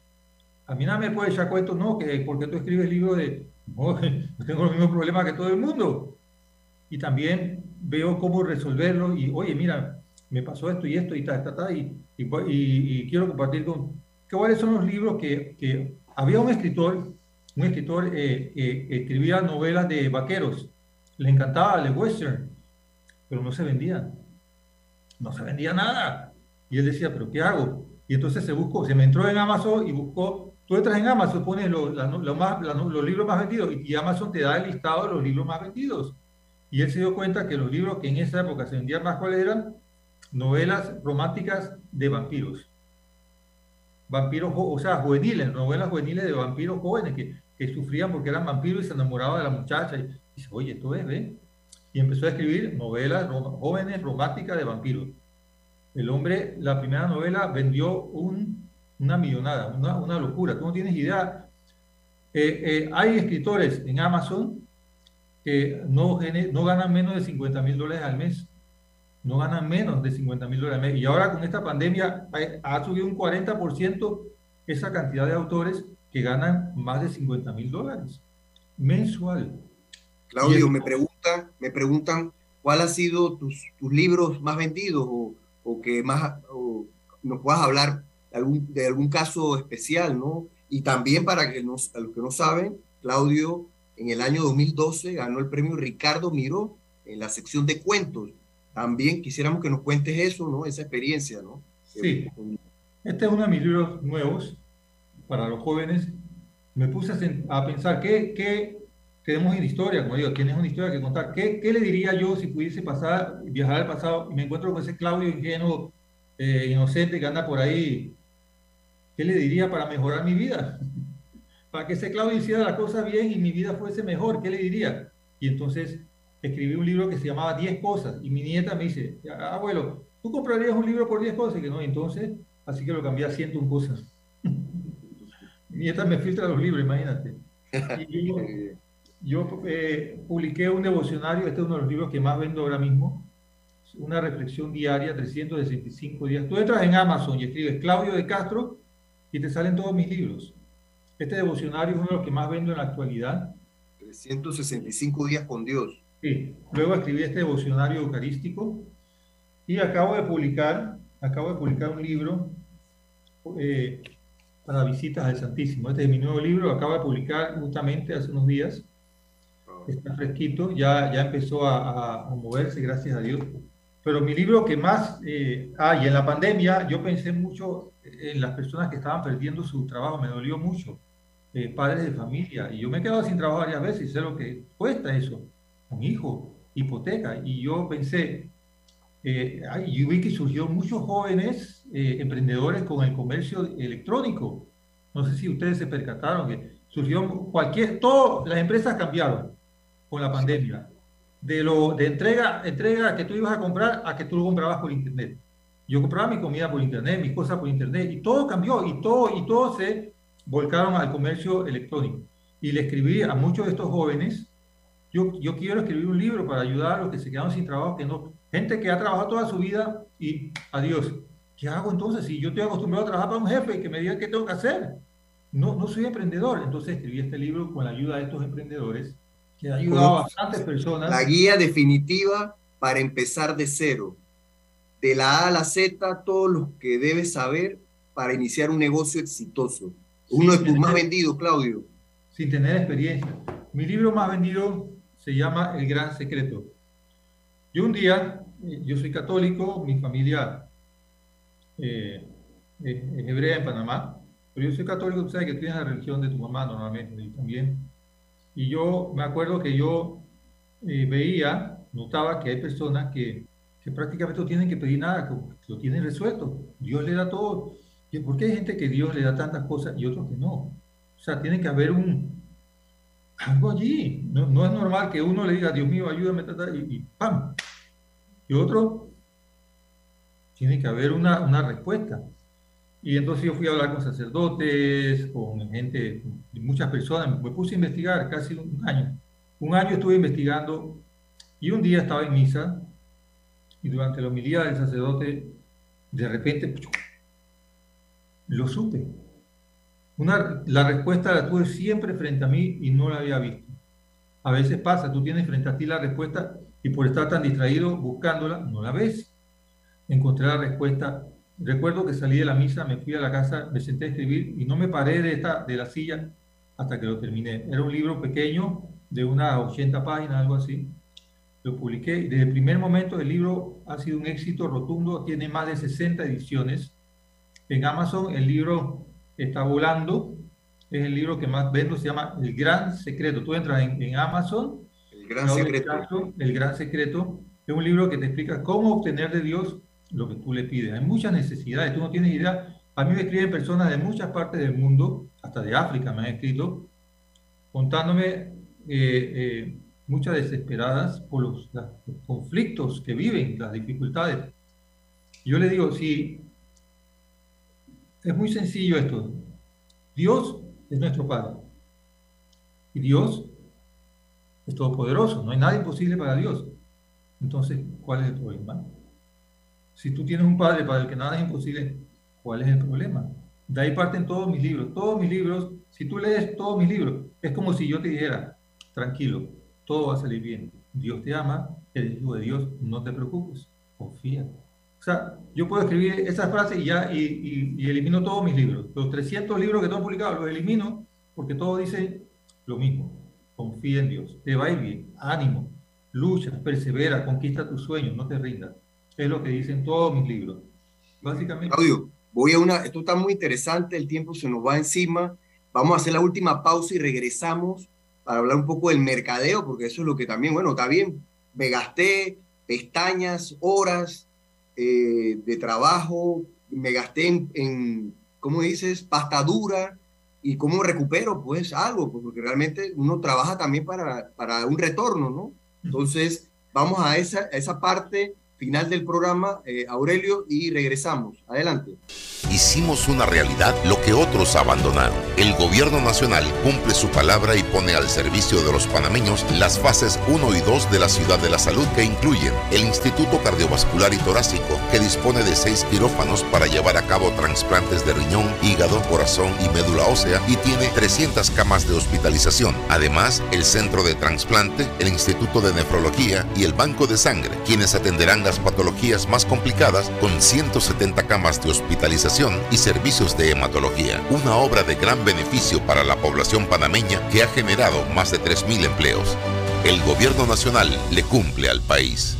[SPEAKER 9] A mí nada me puede echar cuento, no, que porque tú escribes libros de... <laughs> No, yo tengo los mismos problemas que todo el mundo. Y también veo cómo resolverlo y, oye, mira, me pasó esto y esto y tal, tal, tal, y, y- y quiero compartir con... ¿Cuáles son los libros que, que había un escritor, un escritor eh, eh, escribía novelas de vaqueros, le encantaba el western, pero no se vendían, no se vendía nada. Y él decía, ¿pero qué hago? Y entonces se buscó, se me entró en Amazon y buscó, tú entras en Amazon, pones lo- los libros más vendidos y Amazon te da el listado de los libros más vendidos. Y él se dio cuenta que los libros que en esa época se vendían más, ¿cuáles eran? Novelas románticas de vampiros. Vampiros, o sea, juveniles, novelas juveniles de vampiros jóvenes que, que sufrían porque eran vampiros y se enamoraban de la muchacha. Y dice, oye, esto es, ¿ve? Y empezó a escribir novelas jóvenes románticas de vampiros. El hombre, la primera novela vendió un- una millonada, una, una locura. Tú no tienes idea. Eh, eh, hay escritores en Amazon que no ganan menos de 50 mil dólares al mes. No ganan menos de 50 mil dólares al mes. Y ahora con esta pandemia ha, ha subido un 40% esa cantidad de autores que ganan más de 50 mil dólares mensual.
[SPEAKER 7] Claudio, me preguntan, me preguntan cuál ha sido tus, tus libros más vendidos o, o que más o nos puedas hablar de algún, de algún caso especial, ¿no? Y también para que nos, a los que no saben, Claudio en el año 2012 ganó el premio Ricardo Miró en la sección de cuentos. También quisiéramos que nos cuentes eso, ¿no? Esa experiencia, ¿no?
[SPEAKER 9] Sí. Este es uno de mis libros nuevos para los jóvenes. Me puse a, pensar qué, qué tenemos en historia, como digo, tienes una historia que contar. ¿Qué, qué le diría yo si pudiese pasar, viajar al pasado y me encuentro con ese Claudio ingenuo, eh, inocente que anda por ahí? ¿Qué le diría para mejorar mi vida? <laughs> Para que ese Claudio hiciera las cosas bien y mi vida fuese mejor, ¿qué le diría? Y entonces escribí un libro que se llamaba 10 cosas y mi nieta me dice, abuelo, ¿tú comprarías un libro por 10 cosas? Y que no, entonces, así que lo cambié a 101 cosas. <laughs> mi nieta me filtra los libros, imagínate. <laughs> Y yo, yo, eh, publiqué un devocionario, este es uno de los libros que más vendo ahora mismo, una reflexión diaria, 365 días. Tú entras en Amazon y escribes Claudio de Castro y te salen todos mis libros. Este devocionario es uno de los que más vendo en la actualidad.
[SPEAKER 7] 365 días con Dios.
[SPEAKER 9] Luego escribí este devocionario eucarístico y acabo de publicar, acabo de publicar un libro eh, para visitas al Santísimo. Este es mi nuevo libro, acabo de publicar justamente hace unos días. Está fresquito, ya, ya empezó a, a- a moverse, gracias a Dios. Pero mi libro que más... Eh, ah, y en la pandemia yo pensé mucho en las personas que estaban perdiendo su trabajo, me dolió mucho. eh, padres de familia, y yo me he quedado sin trabajo varias veces sé lo que cuesta eso. Un hijo, hipoteca. Y yo pensé, eh, yo vi que surgió muchos jóvenes eh, emprendedores con el comercio electrónico. No sé si ustedes se percataron que surgió cualquier, todas las empresas cambiaron con la pandemia. de, lo, de entrega, entrega que tú ibas a comprar a que tú lo comprabas por internet. Yo compraba mi comida por internet, mis cosas por internet, y todo cambió, y todo, y todo se volcaron al comercio electrónico. Y le escribí a muchos de estos jóvenes, yo, yo quiero escribir un libro para ayudar a los que se quedaron sin trabajo, que no, gente que ha trabajado toda su vida y adiós. ¿Qué hago entonces si yo estoy acostumbrado a trabajar para un jefe y que me diga qué tengo que hacer? No, no soy emprendedor. Entonces escribí este libro con la ayuda de estos emprendedores que ha ayudado a bastantes personas.
[SPEAKER 7] La guía definitiva para empezar de cero. De la A a la Z, todo lo que debes saber para iniciar un negocio exitoso. Uno de tus más vendidos, Claudio.
[SPEAKER 9] Sin tener experiencia. Mi libro más vendido se llama El Gran Secreto. Yo un día, yo soy católico, mi familia eh, es hebrea en Panamá, pero yo soy católico, tú sabes que tienes la religión de tu mamá normalmente, y también. Y yo me acuerdo que yo eh, veía, notaba que hay personas que, que prácticamente no tienen que pedir nada, que lo tienen resuelto. Dios le da todo. ¿Y por qué hay gente que Dios le da tantas cosas y otros que no? O sea, tiene que haber un algo allí. No, no es normal que uno le diga, Dios mío, ayúdame y ¡pam! Y otro, tiene que haber una, una respuesta. Y entonces yo fui a hablar con sacerdotes, con gente, muchas personas, me puse a investigar casi un año. Un año estuve investigando y un día estaba en misa y durante la homilía del sacerdote, de repente, lo supe. La respuesta la tuve siempre frente a mí y no la había visto. A veces pasa, tú tienes frente a ti la respuesta y por estar tan distraído buscándola, no la ves. Encontré la respuesta Recuerdo que salí de la misa, me fui a la casa, me senté a escribir y no me paré de, esta, de la silla hasta que lo terminé. Era un libro pequeño, de unas 80 páginas, algo así. Lo publiqué y desde el primer momento el libro ha sido un éxito rotundo, tiene más de 60 ediciones. En Amazon el libro está volando, es el libro que más vendo, se llama El Gran Secreto. Tú entras en, Amazon.
[SPEAKER 7] El Gran Secreto.
[SPEAKER 9] el Gran Secreto es un libro que te explica cómo obtener de Dios lo que tú le pides. Hay muchas necesidades, tú no tienes idea. A mí me escriben personas de muchas partes del mundo, hasta de África me han escrito, contándome eh, eh, muchas desesperadas por los, conflictos que viven, las dificultades. Yo le digo, sí, es muy sencillo esto. Dios es nuestro Padre. Y Dios es todopoderoso. No hay nada imposible para Dios. Entonces, ¿cuál es el problema? Si tú tienes un padre para el que nada es imposible, ¿cuál es el problema? De ahí parten todos mis libros. Todos mis libros, si tú lees todos mis libros, es como si yo te dijera, tranquilo, todo va a salir bien. Dios te ama, el hijo de Dios, no te preocupes, confía. O sea, yo puedo escribir esa frase y ya, y, elimino todos mis libros. Los 300 libros que tengo publicados los elimino porque todo dice lo mismo. Confía en Dios, te va a ir bien, ánimo, lucha, persevera, conquista tus sueños, no te rindas. Es lo que dicen todos mis libros. Básicamente.
[SPEAKER 7] Claudio, voy a una. Esto está muy interesante, el tiempo se nos va encima. Vamos a hacer la última pausa y regresamos para hablar un poco del mercadeo, porque eso es lo que también, bueno, está bien. Me gasté pestañas, horas eh, de trabajo, me gasté en, en, ¿cómo dices?, pasta dura. ¿Y cómo recupero? Pues algo, pues, porque realmente uno trabaja también para, para un retorno, ¿no? Entonces, vamos a esa, a esa parte final del programa, eh, Aurelio, y regresamos. Adelante.
[SPEAKER 3] Hicimos una realidad lo que otros abandonaron. El gobierno nacional cumple su palabra y pone al servicio de los panameños las fases 1 y 2 de la ciudad de la salud que incluyen el Instituto Cardiovascular y Torácico, que dispone de seis quirófanos para llevar a cabo trasplantes de riñón, hígado, corazón y médula ósea y tiene 300 camas de hospitalización. Además, el Centro de Transplante, el Instituto de Nefrología y el Banco de Sangre, quienes atenderán las patologías más complicadas con 170 camas de hospitalización y servicios de hematología. Una obra de gran beneficio para la población panameña que ha generado más de 3.000 empleos. El gobierno nacional le cumple al país.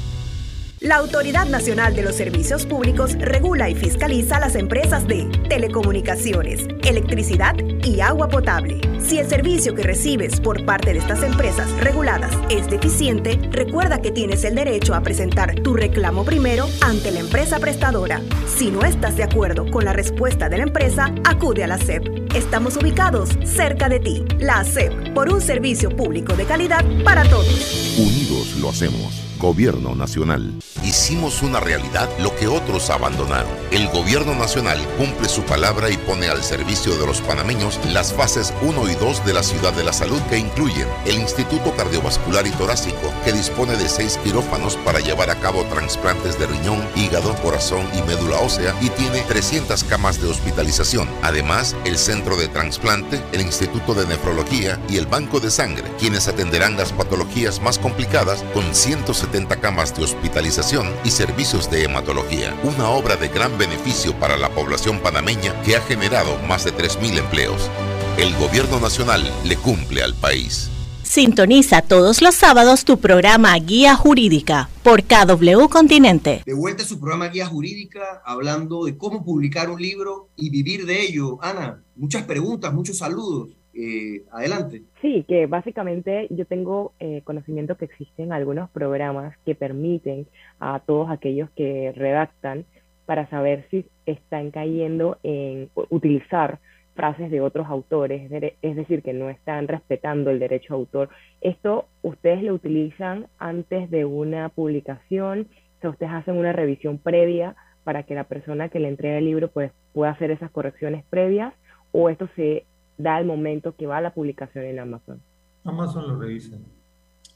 [SPEAKER 5] La Autoridad Nacional de los Servicios Públicos regula y fiscaliza las empresas de telecomunicaciones, electricidad y agua potable. Si el servicio que recibes por parte de estas empresas reguladas es deficiente, recuerda que tienes el derecho a presentar tu reclamo primero ante la empresa prestadora. Si no estás de acuerdo con la respuesta de la empresa, acude a la SEP. Estamos ubicados cerca de ti. La SEP, por un servicio público de calidad para todos.
[SPEAKER 3] Unidos lo hacemos. Gobierno Nacional. Hicimos una realidad lo que otros abandonaron. El Gobierno Nacional cumple su palabra y pone al servicio de los panameños las fases 1 y 2 de la Ciudad de la Salud que incluyen el Instituto Cardiovascular y Torácico, que dispone de seis quirófanos para llevar a cabo trasplantes de riñón, hígado, corazón y médula ósea y tiene 300 camas de hospitalización. Además, el Centro de Transplante, el Instituto de Nefrología y el Banco de Sangre, quienes atenderán las patologías más complicadas con 170 camas de hospitalización y servicios de hematología, una obra de gran beneficio para la población panameña que ha generado más de 3.000 empleos. El gobierno nacional le cumple al país.
[SPEAKER 2] Sintoniza todos los sábados tu programa Guía Jurídica por KW Continente.
[SPEAKER 7] De vuelta a su programa Guía Jurídica, hablando de cómo publicar un libro y vivir de ello. Ana, muchas preguntas, muchos saludos. Eh, adelante.
[SPEAKER 8] Sí, que básicamente yo tengo eh, conocimiento que existen algunos programas que permiten a todos aquellos que redactan para saber si están cayendo en utilizar frases de otros autores, es decir, que no están respetando el derecho a autor. Esto ustedes lo utilizan antes de una publicación, o ustedes hacen una revisión previa para que la persona que le entrega el libro pues, pueda hacer esas correcciones previas, o esto se da el momento que va la publicación en Amazon.
[SPEAKER 9] Amazon lo revisa.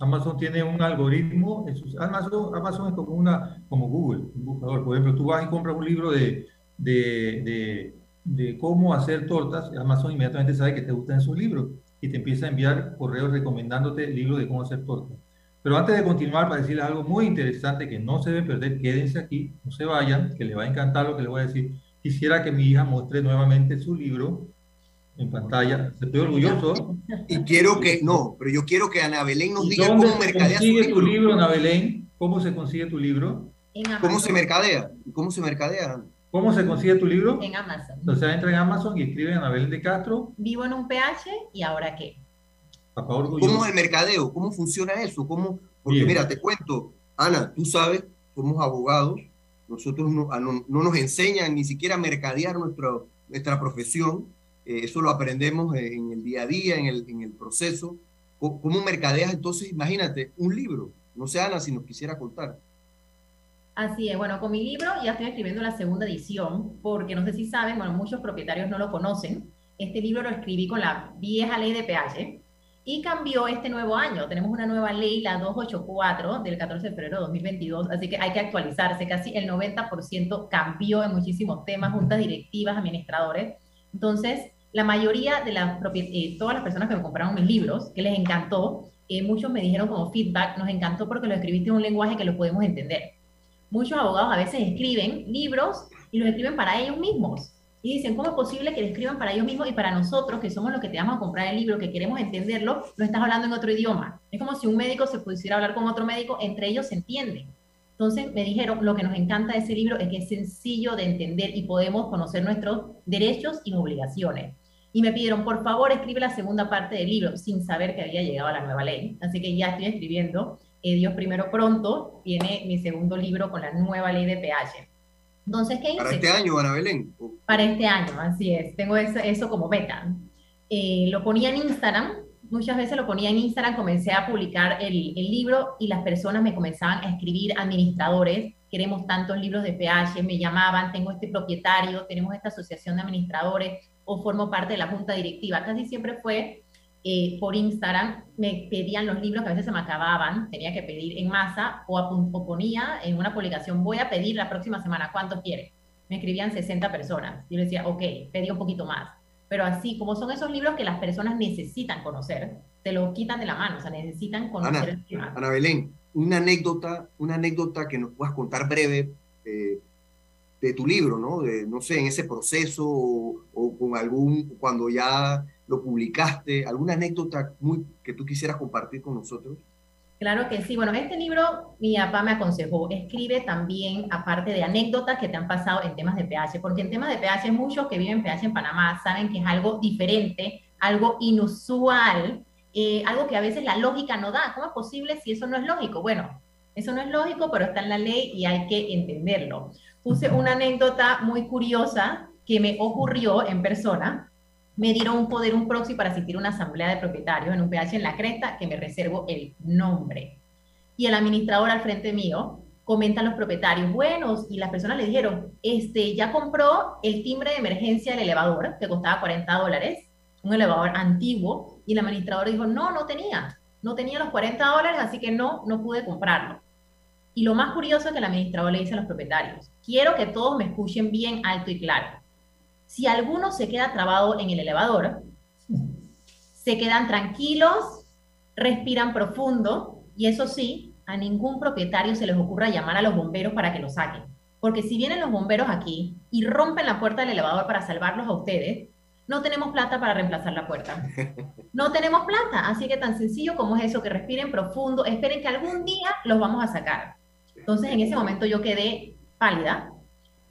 [SPEAKER 9] Amazon tiene un algoritmo. Amazon, Amazon es como, una, como Google, un buscador. Por ejemplo, tú vas y compras un libro de, de, de, cómo hacer tortas. Amazon inmediatamente sabe que te gustan esos libros y te empieza a enviar correos recomendándote el libro de cómo hacer tortas. Pero antes de continuar, para decirles algo muy interesante que no se debe perder, quédense aquí, no se vayan, que les va a encantar lo que les voy a decir. Quisiera que mi hija muestre nuevamente su libro en pantalla. Estoy orgulloso.
[SPEAKER 7] Y quiero que, no, pero yo quiero que Ana Belén nos diga
[SPEAKER 9] cómo mercadea consigue tu libro, Ana Belén? ¿Cómo se consigue tu libro?
[SPEAKER 7] ¿Cómo se mercadea? ¿Cómo se mercadea?
[SPEAKER 9] ¿Cómo se consigue tu libro?
[SPEAKER 10] En Amazon.
[SPEAKER 9] Entonces entra en Amazon y escribe Ana Belén de Castro.
[SPEAKER 10] Vivo en un PH y ahora qué.
[SPEAKER 7] Papá orgulloso. ¿Cómo es el mercadeo? ¿Cómo funciona eso? ¿Cómo? Porque mira, te cuento, Ana, tú sabes, somos abogados, nosotros no, no, no nos enseñan ni siquiera a mercadear nuestro, nuestra profesión eh, eso lo aprendemos en el día a día, en el, en el proceso. ¿Cómo mercadeas entonces? Imagínate, un libro. No sé, Ana, si nos quisiera contar.
[SPEAKER 10] Así es, bueno, con mi libro ya estoy escribiendo la segunda edición, porque no sé si saben, bueno, muchos propietarios no lo conocen. Este libro lo escribí con la vieja ley de peaje y cambió este nuevo año. Tenemos una nueva ley, la 284 del 14 de febrero de 2022, así que hay que actualizarse. Casi el 90% cambió en muchísimos temas, juntas directivas, administradores. Entonces, la mayoría de las eh, todas las personas que me compraron mis libros, que les encantó, eh, muchos me dijeron como feedback, nos encantó porque lo escribiste en un lenguaje que lo podemos entender. Muchos abogados a veces escriben libros y los escriben para ellos mismos. Y dicen, ¿cómo es posible que lo escriban para ellos mismos y para nosotros, que somos los que te vamos a comprar el libro, que queremos entenderlo, lo estás hablando en otro idioma? Es como si un médico se pudiera hablar con otro médico, entre ellos se entienden. Entonces me dijeron, lo que nos encanta de ese libro es que es sencillo de entender y podemos conocer nuestros derechos y obligaciones. Y me pidieron, por favor, escribe la segunda parte del libro, sin saber que había llegado la nueva ley. Así que ya estoy escribiendo. Eh, Dios primero pronto viene mi segundo libro con la nueva ley de PH. Entonces, ¿qué hice?
[SPEAKER 7] Para este año, Ana Belén.
[SPEAKER 10] Para este año, así es. Tengo eso, eso como meta. Eh, lo ponía en Instagram, muchas veces lo ponía en Instagram, comencé a publicar el, el, libro y las personas me comenzaban a escribir, administradores, queremos tantos libros de PH, me llamaban, tengo este propietario, tenemos esta asociación de administradores o formo parte de la junta directiva. Casi siempre fue eh, por Instagram, me pedían los libros que a veces se me acababan, tenía que pedir en masa o, o ponía en una publicación, voy a pedir la próxima semana, ¿cuántos quiere? Me escribían 60 personas. Yo decía, ok, pedí un poquito más pero así como son esos libros que las personas necesitan conocer, te lo quitan de la mano, o sea, necesitan conocer
[SPEAKER 7] el tema. Ana Belén, una anécdota, una anécdota que nos puedas contar breve eh, de tu libro, ¿no? De, no sé, en ese proceso o, con algún, cuando ya lo publicaste, alguna anécdota muy que tú quisieras compartir con nosotros.
[SPEAKER 10] Claro que sí. Bueno, este libro mi papá me aconsejó, escribe también, aparte de anécdotas que te han pasado en temas de PH, porque en temas de PH muchos que viven PH en Panamá saben que es algo diferente, algo inusual, eh, algo que a veces la lógica no da. ¿Cómo es posible si eso no es lógico? Bueno, eso no es lógico, pero está en la ley y hay que entenderlo. Puse una anécdota muy curiosa que me ocurrió en persona me dieron un poder, un proxy para asistir a una asamblea de propietarios en un PH en la cresta que me reservo el nombre. Y el administrador al frente mío comentan los propietarios, buenos, y las personas le dijeron, este, ya compró el timbre de emergencia del elevador, que costaba 40 dólares, un elevador antiguo, y el administrador dijo, no, no tenía, no tenía los 40 dólares, así que no, no pude comprarlo. Y lo más curioso es que el administrador le dice a los propietarios, quiero que todos me escuchen bien alto y claro. Si alguno se queda trabado en el elevador, se quedan tranquilos, respiran profundo y eso sí, a ningún propietario se les ocurra llamar a los bomberos para que lo saquen. Porque si vienen los bomberos aquí y rompen la puerta del elevador para salvarlos a ustedes, no tenemos plata para reemplazar la puerta. <laughs> No tenemos plata. Así que tan sencillo como es eso, que respiren profundo, esperen que algún día los vamos a sacar. Entonces en ese momento yo quedé pálida,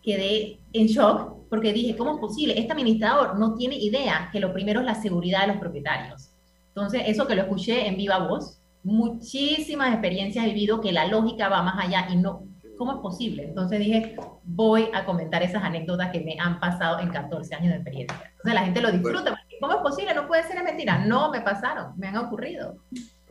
[SPEAKER 10] quedé en shock porque dije, ¿cómo es posible? Este administrador no tiene idea que lo primero es la seguridad de los propietarios. Entonces, eso que lo escuché en viva voz, muchísimas experiencias he vivido que la lógica va más allá y no, ¿cómo es posible? Entonces dije, voy a comentar esas anécdotas que me han pasado en 14 años de experiencia. Entonces la gente lo disfruta. ¿Cómo es posible? No puede ser mentira. No, me pasaron, me han ocurrido.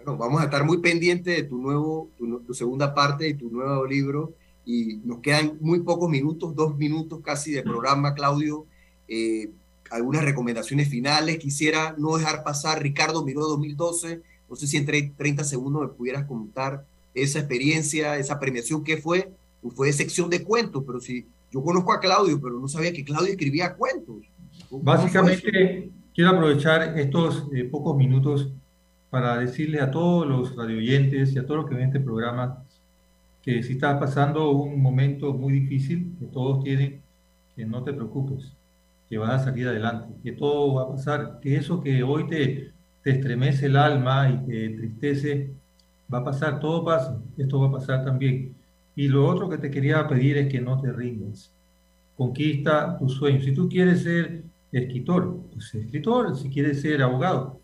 [SPEAKER 7] Bueno, vamos a estar muy pendientes de tu nuevo, tu, tu segunda parte y tu nuevo libro y nos quedan muy pocos minutos, dos minutos casi de programa, Claudio. Eh, algunas recomendaciones finales. Quisiera no dejar pasar Ricardo Miró 2012. No sé si en 30 segundos me pudieras contar esa experiencia, esa premiación que fue. Pues fue de sección de cuentos, pero si yo conozco a Claudio, pero no sabía que Claudio escribía cuentos.
[SPEAKER 9] Básicamente, quiero aprovechar estos eh, pocos minutos para decirle a todos los radioyentes y a todos los que ven este programa que si estás pasando un momento muy difícil, que todos tienen, que no te preocupes, que vas a salir adelante, que todo va a pasar, que eso que hoy te, estremece el alma y te tristece, va a pasar, todo pasa, esto va a pasar también. Y lo otro que te quería pedir es que no te rindas, conquista tus sueños. Si tú quieres ser escritor, pues escritor, si quieres ser abogado,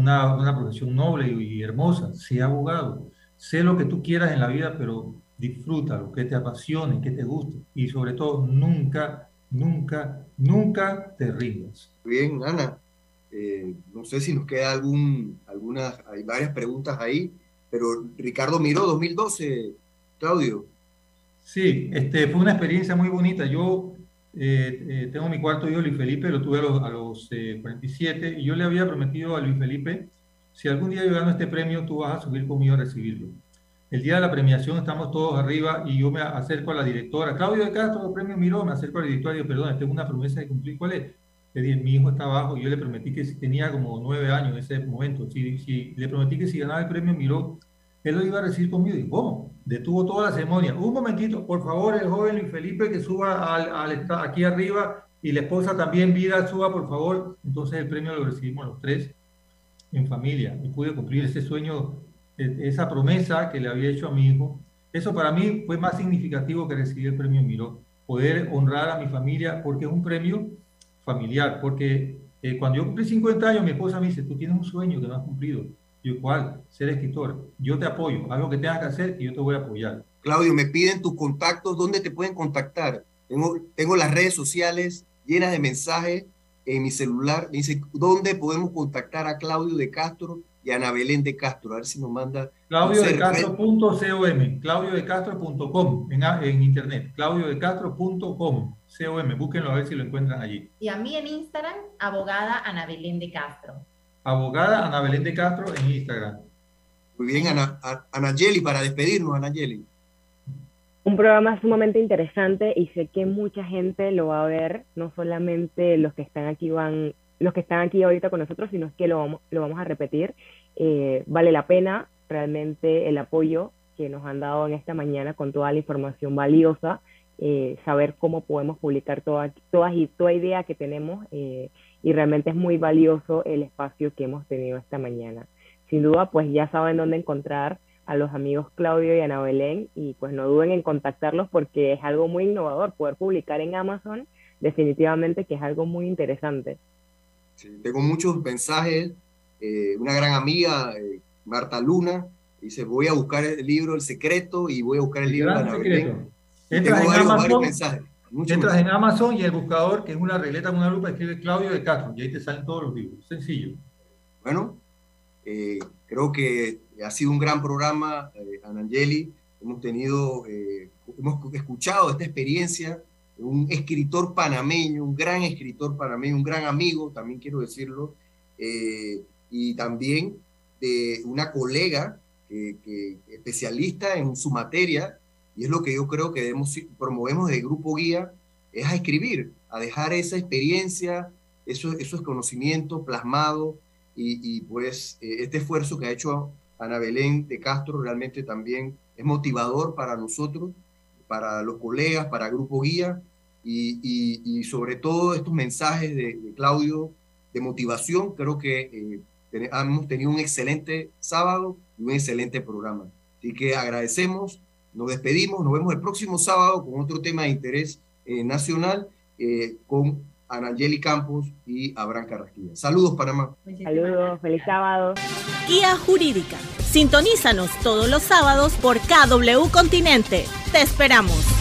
[SPEAKER 9] una, una profesión noble y hermosa, sea abogado sé lo que tú quieras en la vida, pero disfruta lo que te apasione, que te guste y sobre todo nunca, nunca, nunca te rindas.
[SPEAKER 7] Bien, Ana, eh, no sé si nos queda algún, algunas, hay varias preguntas ahí, pero Ricardo Miró, 2012, Claudio.
[SPEAKER 9] Sí, este, fue una experiencia muy bonita. Yo eh, eh, tengo mi cuarto hijo, Luis Felipe, lo tuve a los, a los 47 y yo le había prometido a Luis Felipe si algún día yo gano este premio, tú vas a subir conmigo a recibirlo. El día de la premiación estamos todos arriba y yo me acerco a la directora, Claudio de Castro, el premio Miró, me acerco a la directora y digo, perdón, tengo una promesa de cumplir, ¿cuál es? Le dije, mi hijo está abajo, yo le prometí que tenía como nueve años en ese momento, si, si, le prometí que si ganaba el premio Miró, él lo iba a recibir conmigo. Y ¿cómo? Detuvo toda la ceremonia. Un momentito, por favor, el joven Luis Felipe que suba al, al, aquí arriba y la esposa también, Vida, suba, por favor. Entonces el premio lo recibimos los tres en familia y pude cumplir ese sueño, e, esa promesa que le había hecho a mi hijo. Eso para mí fue más significativo que recibir el premio Miró, poder honrar a mi familia porque es un premio familiar, porque eh, cuando yo cumplí 50 años mi esposa me dice, tú tienes un sueño que no has cumplido. Yo, ¿cuál? Ser escritor. Yo te apoyo, algo que tengas que hacer y yo te voy a apoyar.
[SPEAKER 7] Claudio, me piden tus contactos, ¿dónde te pueden contactar? Tengo, tengo las redes sociales llenas de mensajes en mi celular, me dice, ¿dónde podemos contactar a Claudio de Castro y a Ana Belén de Castro? A ver si nos manda...
[SPEAKER 9] Claudio de Castro.com, Claudio de Castro.com en, en internet, Claudio de Castro.com, com, búsquenlo a ver si lo encuentran allí.
[SPEAKER 10] Y a mí en Instagram, abogada Ana Belén de Castro.
[SPEAKER 9] Abogada Ana Belén de Castro en Instagram.
[SPEAKER 7] Muy bien, Ana, Anayeli, para despedirnos, Anayeli
[SPEAKER 8] un programa sumamente interesante y sé que mucha gente lo va a ver, no solamente los que están aquí van, los que están aquí ahorita con nosotros, sino que lo vamos, lo vamos a repetir. Eh, vale la pena realmente el apoyo que nos han dado en esta mañana con toda la información valiosa, eh, saber cómo podemos publicar toda, toda, toda idea que tenemos eh, y realmente es muy valioso el espacio que hemos tenido esta mañana. Sin duda, pues ya saben dónde encontrar a los amigos Claudio y Ana Belén y pues no duden en contactarlos porque es algo muy innovador poder publicar en Amazon, definitivamente que es algo muy interesante.
[SPEAKER 7] tengo muchos mensajes, eh, una gran amiga, eh, Marta Luna, dice voy a buscar el libro El Secreto y voy a buscar el, libro de Ana Belén.
[SPEAKER 9] Entras, en, Amazon, entras en Amazon y el buscador, que es una regleta con una lupa, escribe Claudio de Castro y ahí te salen todos los libros. Sencillo.
[SPEAKER 7] Bueno, eh, creo que ha sido un gran programa, eh, Anangeli. Hemos tenido, eh, hemos escuchado esta experiencia de un escritor panameño, un gran escritor panameño, un gran amigo, también quiero decirlo, eh, y también de una colega que, especialista en su materia, y es lo que yo creo que debemos, promovemos de Grupo Guía, es a escribir, a dejar esa experiencia, esos, conocimientos plasmados, y, pues eh, este esfuerzo que ha hecho Ana Belén de Castro realmente también es motivador para nosotros, para los colegas, para Grupo Guía, y, sobre todo estos mensajes de, Claudio de motivación, creo que eh, hemos tenido un excelente sábado y un excelente programa. Así que agradecemos, nos despedimos, nos vemos el próximo sábado con otro tema de interés eh, nacional, eh, con Anangeli Campos y Abraham Carrasquilla. Saludos, Panamá.
[SPEAKER 8] Saludos, feliz sábado.
[SPEAKER 2] Guía Jurídica. Sintonízanos todos los sábados por KW Continente. Te esperamos.